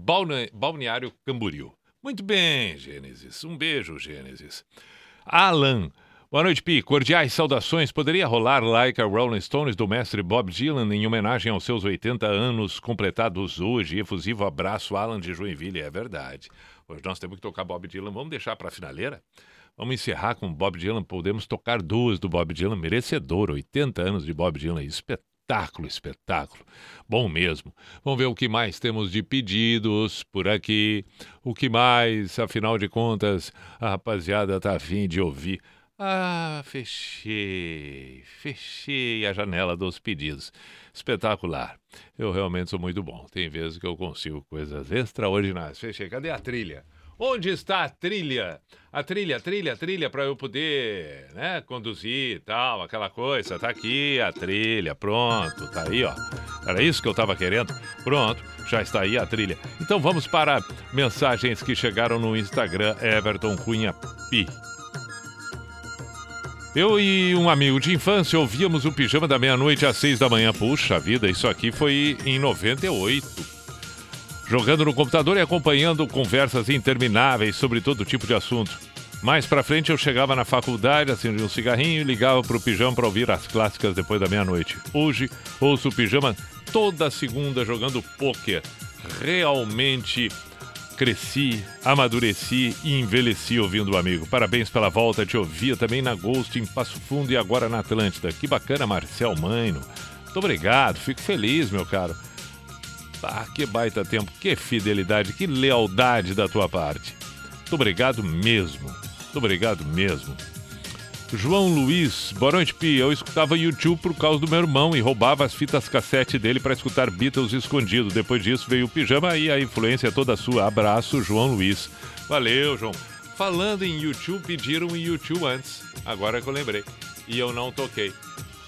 Balneário Camboriú. Muito bem, Gênesis. Um beijo, Gênesis. Alan Boa noite, Pi. Cordiais saudações. Poderia rolar Like a Rolling Stones do mestre Bob Dylan em homenagem aos seus 80 anos completados hoje? Efusivo abraço, Alan de Joinville. É verdade. Hoje nós temos que tocar Bob Dylan. Vamos deixar para a finaleira? Vamos encerrar com Bob Dylan. Podemos tocar duas do Bob Dylan. Merecedor. 80 anos de Bob Dylan. Espetáculo, espetáculo. Bom mesmo. Vamos ver o que mais temos de pedidos por aqui. O que mais, afinal de contas, a rapaziada tá afim de ouvir. Ah, fechei, fechei a janela dos pedidos. Espetacular. Eu realmente sou muito bom. Tem vezes que eu consigo coisas extraordinárias. Fechei. Cadê a trilha? Onde está a trilha? A trilha, a trilha, a trilha para eu poder, né, conduzir e tal, aquela coisa. Tá aqui a trilha, pronto, tá aí, ó. Era isso que eu tava querendo? Pronto, já está aí a trilha. Então vamos para mensagens que chegaram no Instagram Everton Cunha Pi. Eu e um amigo de infância ouvíamos o pijama da meia-noite às seis da manhã. Puxa vida, isso aqui foi em 98. Jogando no computador e acompanhando conversas intermináveis sobre todo tipo de assunto. Mais pra frente eu chegava na faculdade, acendia um cigarrinho e ligava pro pijama para ouvir as clássicas depois da meia-noite. Hoje ouço o pijama toda segunda jogando pôquer. Realmente cresci, amadureci e envelheci ouvindo o amigo. Parabéns pela volta, te ouvia também na Ghost, em Passo Fundo e agora na Atlântida. Que bacana, Marcel Maino. Muito obrigado, fico feliz, meu caro. Ah, que baita tempo, que fidelidade, que lealdade da tua parte. Muito obrigado mesmo. Muito obrigado mesmo. João Luiz, boa noite, Pi. Eu escutava YouTube por causa do meu irmão e roubava as fitas cassete dele para escutar Beatles escondido. Depois disso veio o pijama e a influência toda sua. Abraço, João Luiz. Valeu, João. Falando em YouTube, pediram em YouTube antes. Agora que eu lembrei. E eu não toquei.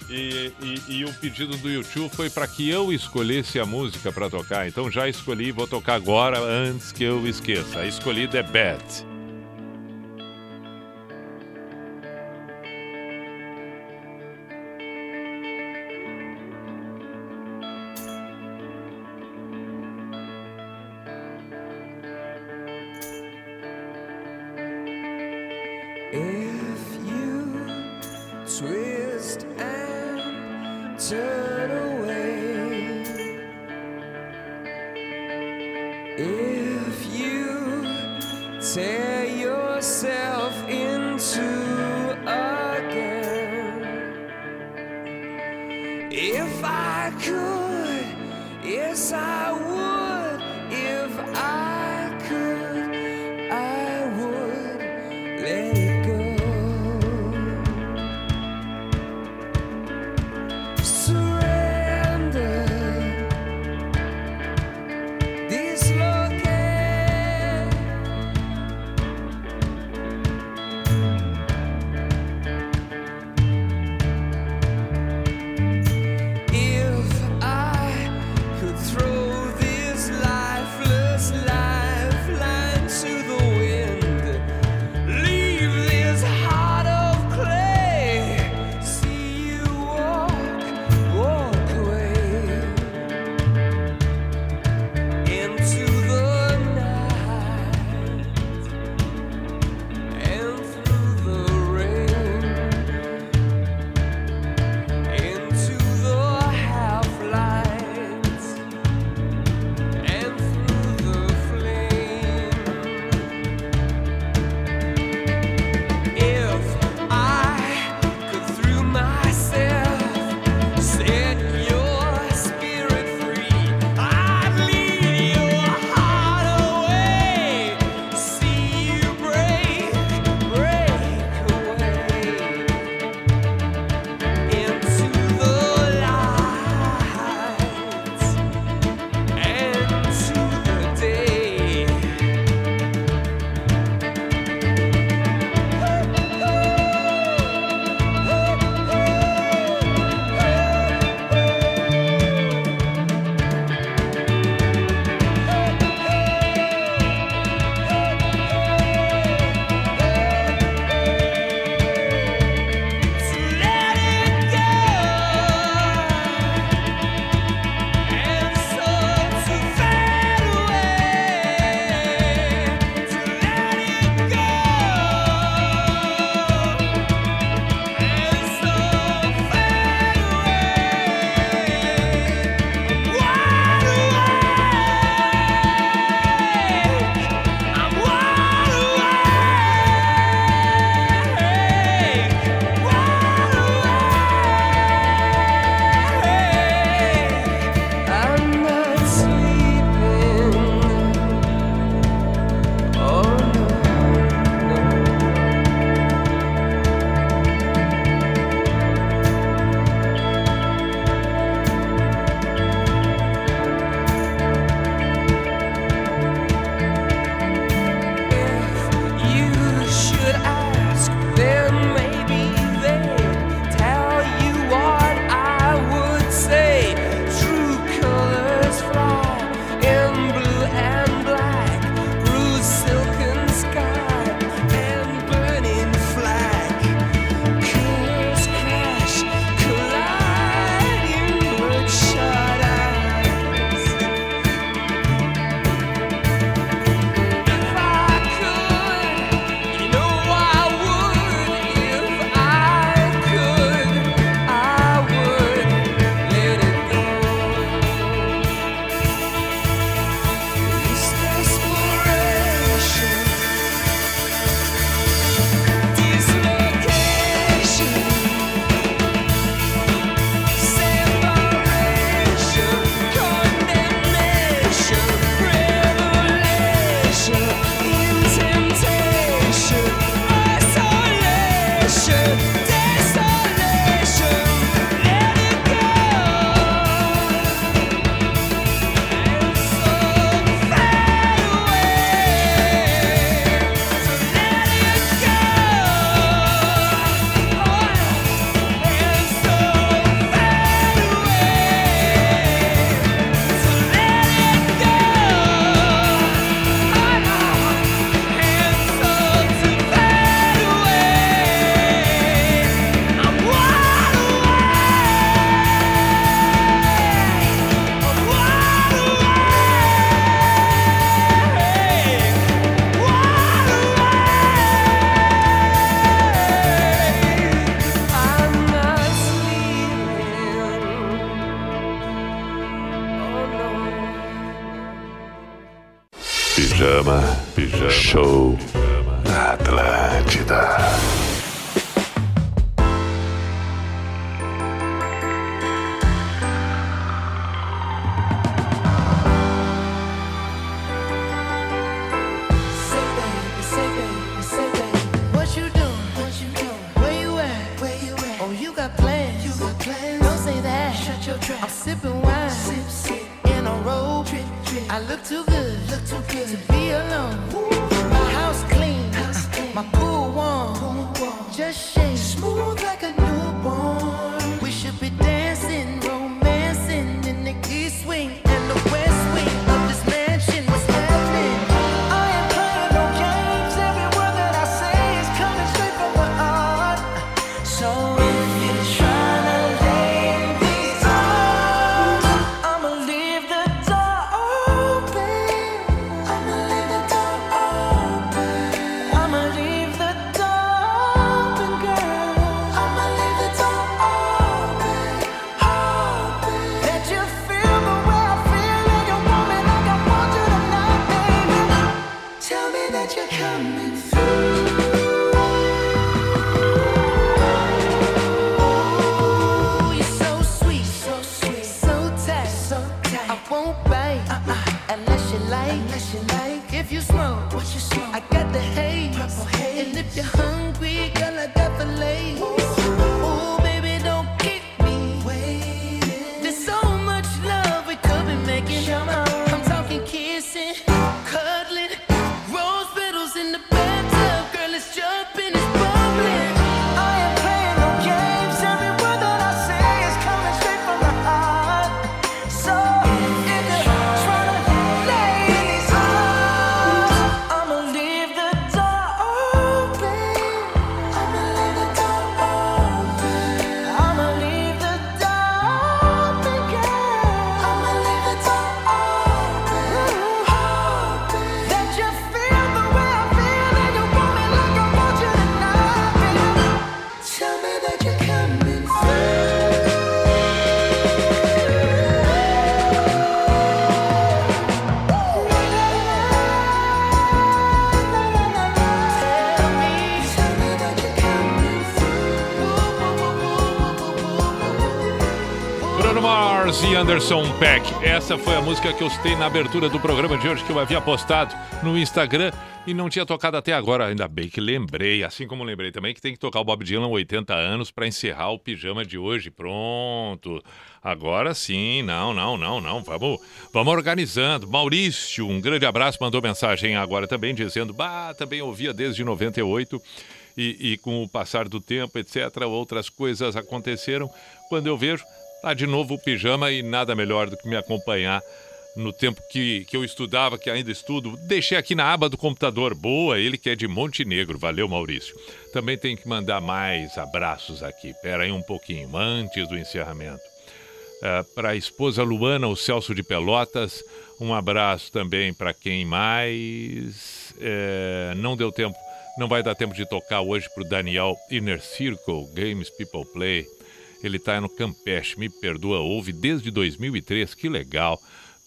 E, e- e o pedido do YouTube foi para que eu escolhesse a música para tocar. Então já escolhi, vou tocar agora antes que eu esqueça. A escolhida é Bad. Anderson Peck. Essa foi a música que eu citei na abertura do programa de hoje, que eu havia postado no Instagram e não tinha tocado até agora. Ainda bem que lembrei, assim como lembrei também que tem que tocar o Bob Dylan 80 anos para encerrar o pijama de hoje. Pronto. Agora sim, não, não, não, não. Vamos, vamos organizando. Maurício, um grande abraço, mandou mensagem agora também dizendo: "Bah, também ouvia desde 98 e, e com o passar do tempo, etc, outras coisas aconteceram. Quando eu vejo Tá de novo o pijama e nada melhor do que me acompanhar no tempo que, que eu estudava, que ainda estudo. Deixei aqui na aba do computador. Boa, ele que é de Montenegro. Valeu, Maurício. Também tem que mandar mais abraços aqui. Pera aí um pouquinho, antes do encerramento. para a esposa Luana, o Celso de Pelotas. Um abraço também para quem mais. é, não deu tempo, não vai dar tempo de tocar hoje para o Daniel Inner Circle, Games People Play. Ele está no Campeche, me perdoa, ouve desde 2003, que legal.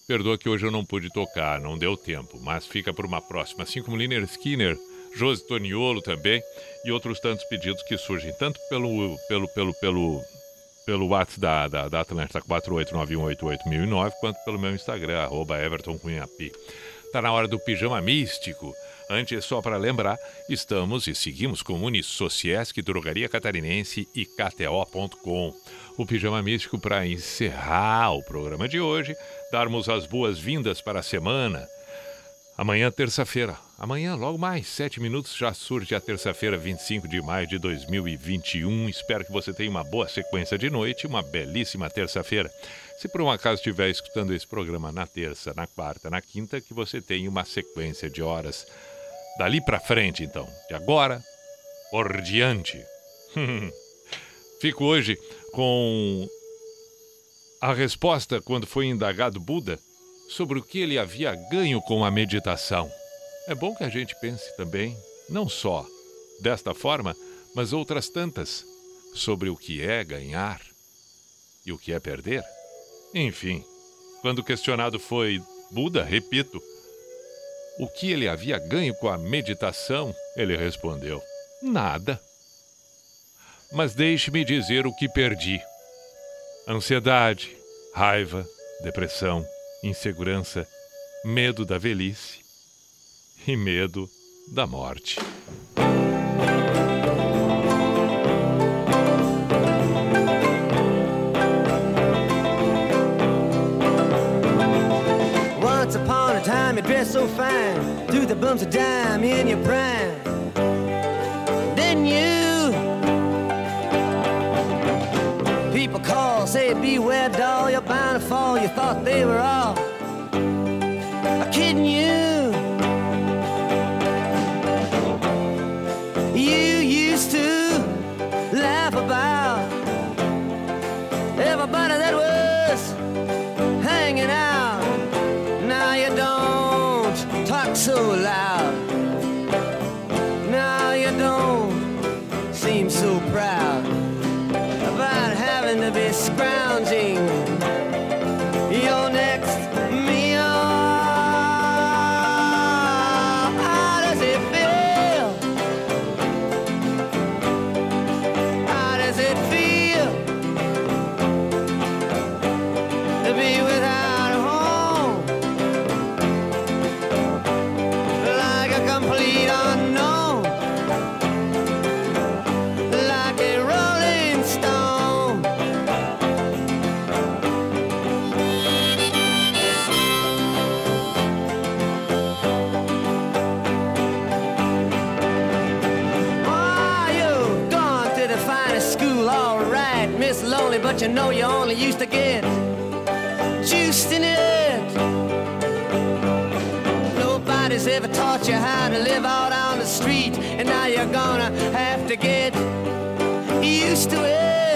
Perdoa que hoje eu não pude tocar, não deu tempo, mas fica para uma próxima. Assim como Liner Skinner, Josi Toniolo também e outros tantos pedidos que surgem, tanto pelo, pelo, pelo, pelo, pelo WhatsApp da, da, da Atlântica 489188009, quanto pelo meu Instagram, arroba Everton Cunhapi. Tá na hora do pijama místico. Antes, só para lembrar, estamos e seguimos com Unisociesc, Drogaria Catarinense e KTO.com. O Pijama Místico para encerrar o programa de hoje, darmos as boas-vindas para a semana. Amanhã, terça-feira. Amanhã, logo mais, sete minutos, já surge a terça-feira, 25 de maio de 2021. Espero que você tenha uma boa sequência de noite, uma belíssima terça-feira. Se por um acaso estiver escutando esse programa na terça, na quarta, na quinta, que você tenha uma sequência de horas dali para frente, então. De agora por diante. Fico hoje com a resposta quando foi indagado Buda sobre o que ele havia ganho com a meditação. É bom que a gente pense também, não só desta forma, mas outras tantas, sobre o que é ganhar e o que é perder. Enfim, quando questionado foi Buda, repito, o que ele havia ganho com a meditação, ele respondeu: Nada. Mas deixe-me dizer o que perdi: ansiedade, raiva, depressão, insegurança, medo da velhice e medo da morte. so fine, do the bumps a dime in your prime. Then you people call, say beware, doll, you're bound to fall. You thought they were all. you how to live out on the street, and now you're gonna have to get used to it.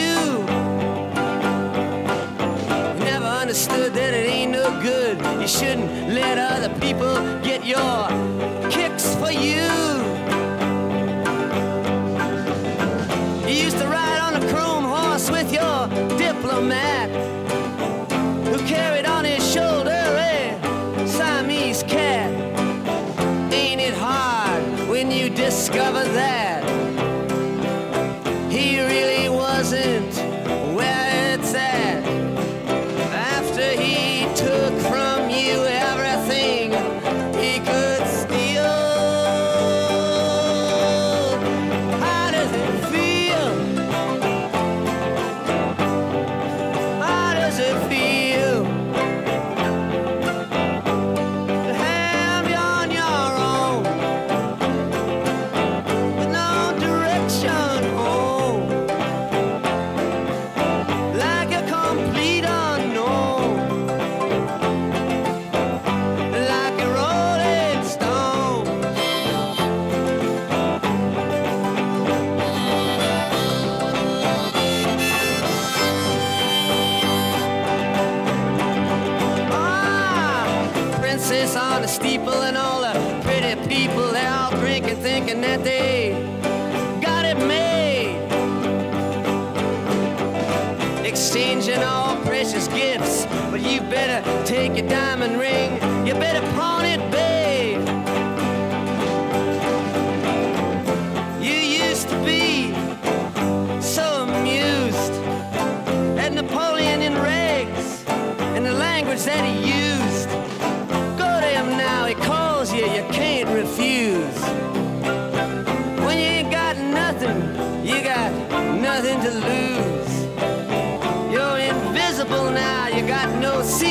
you. Never understood that it ain't no good. You shouldn't let other people get your kicks for you.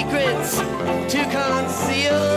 Secrets to conceal.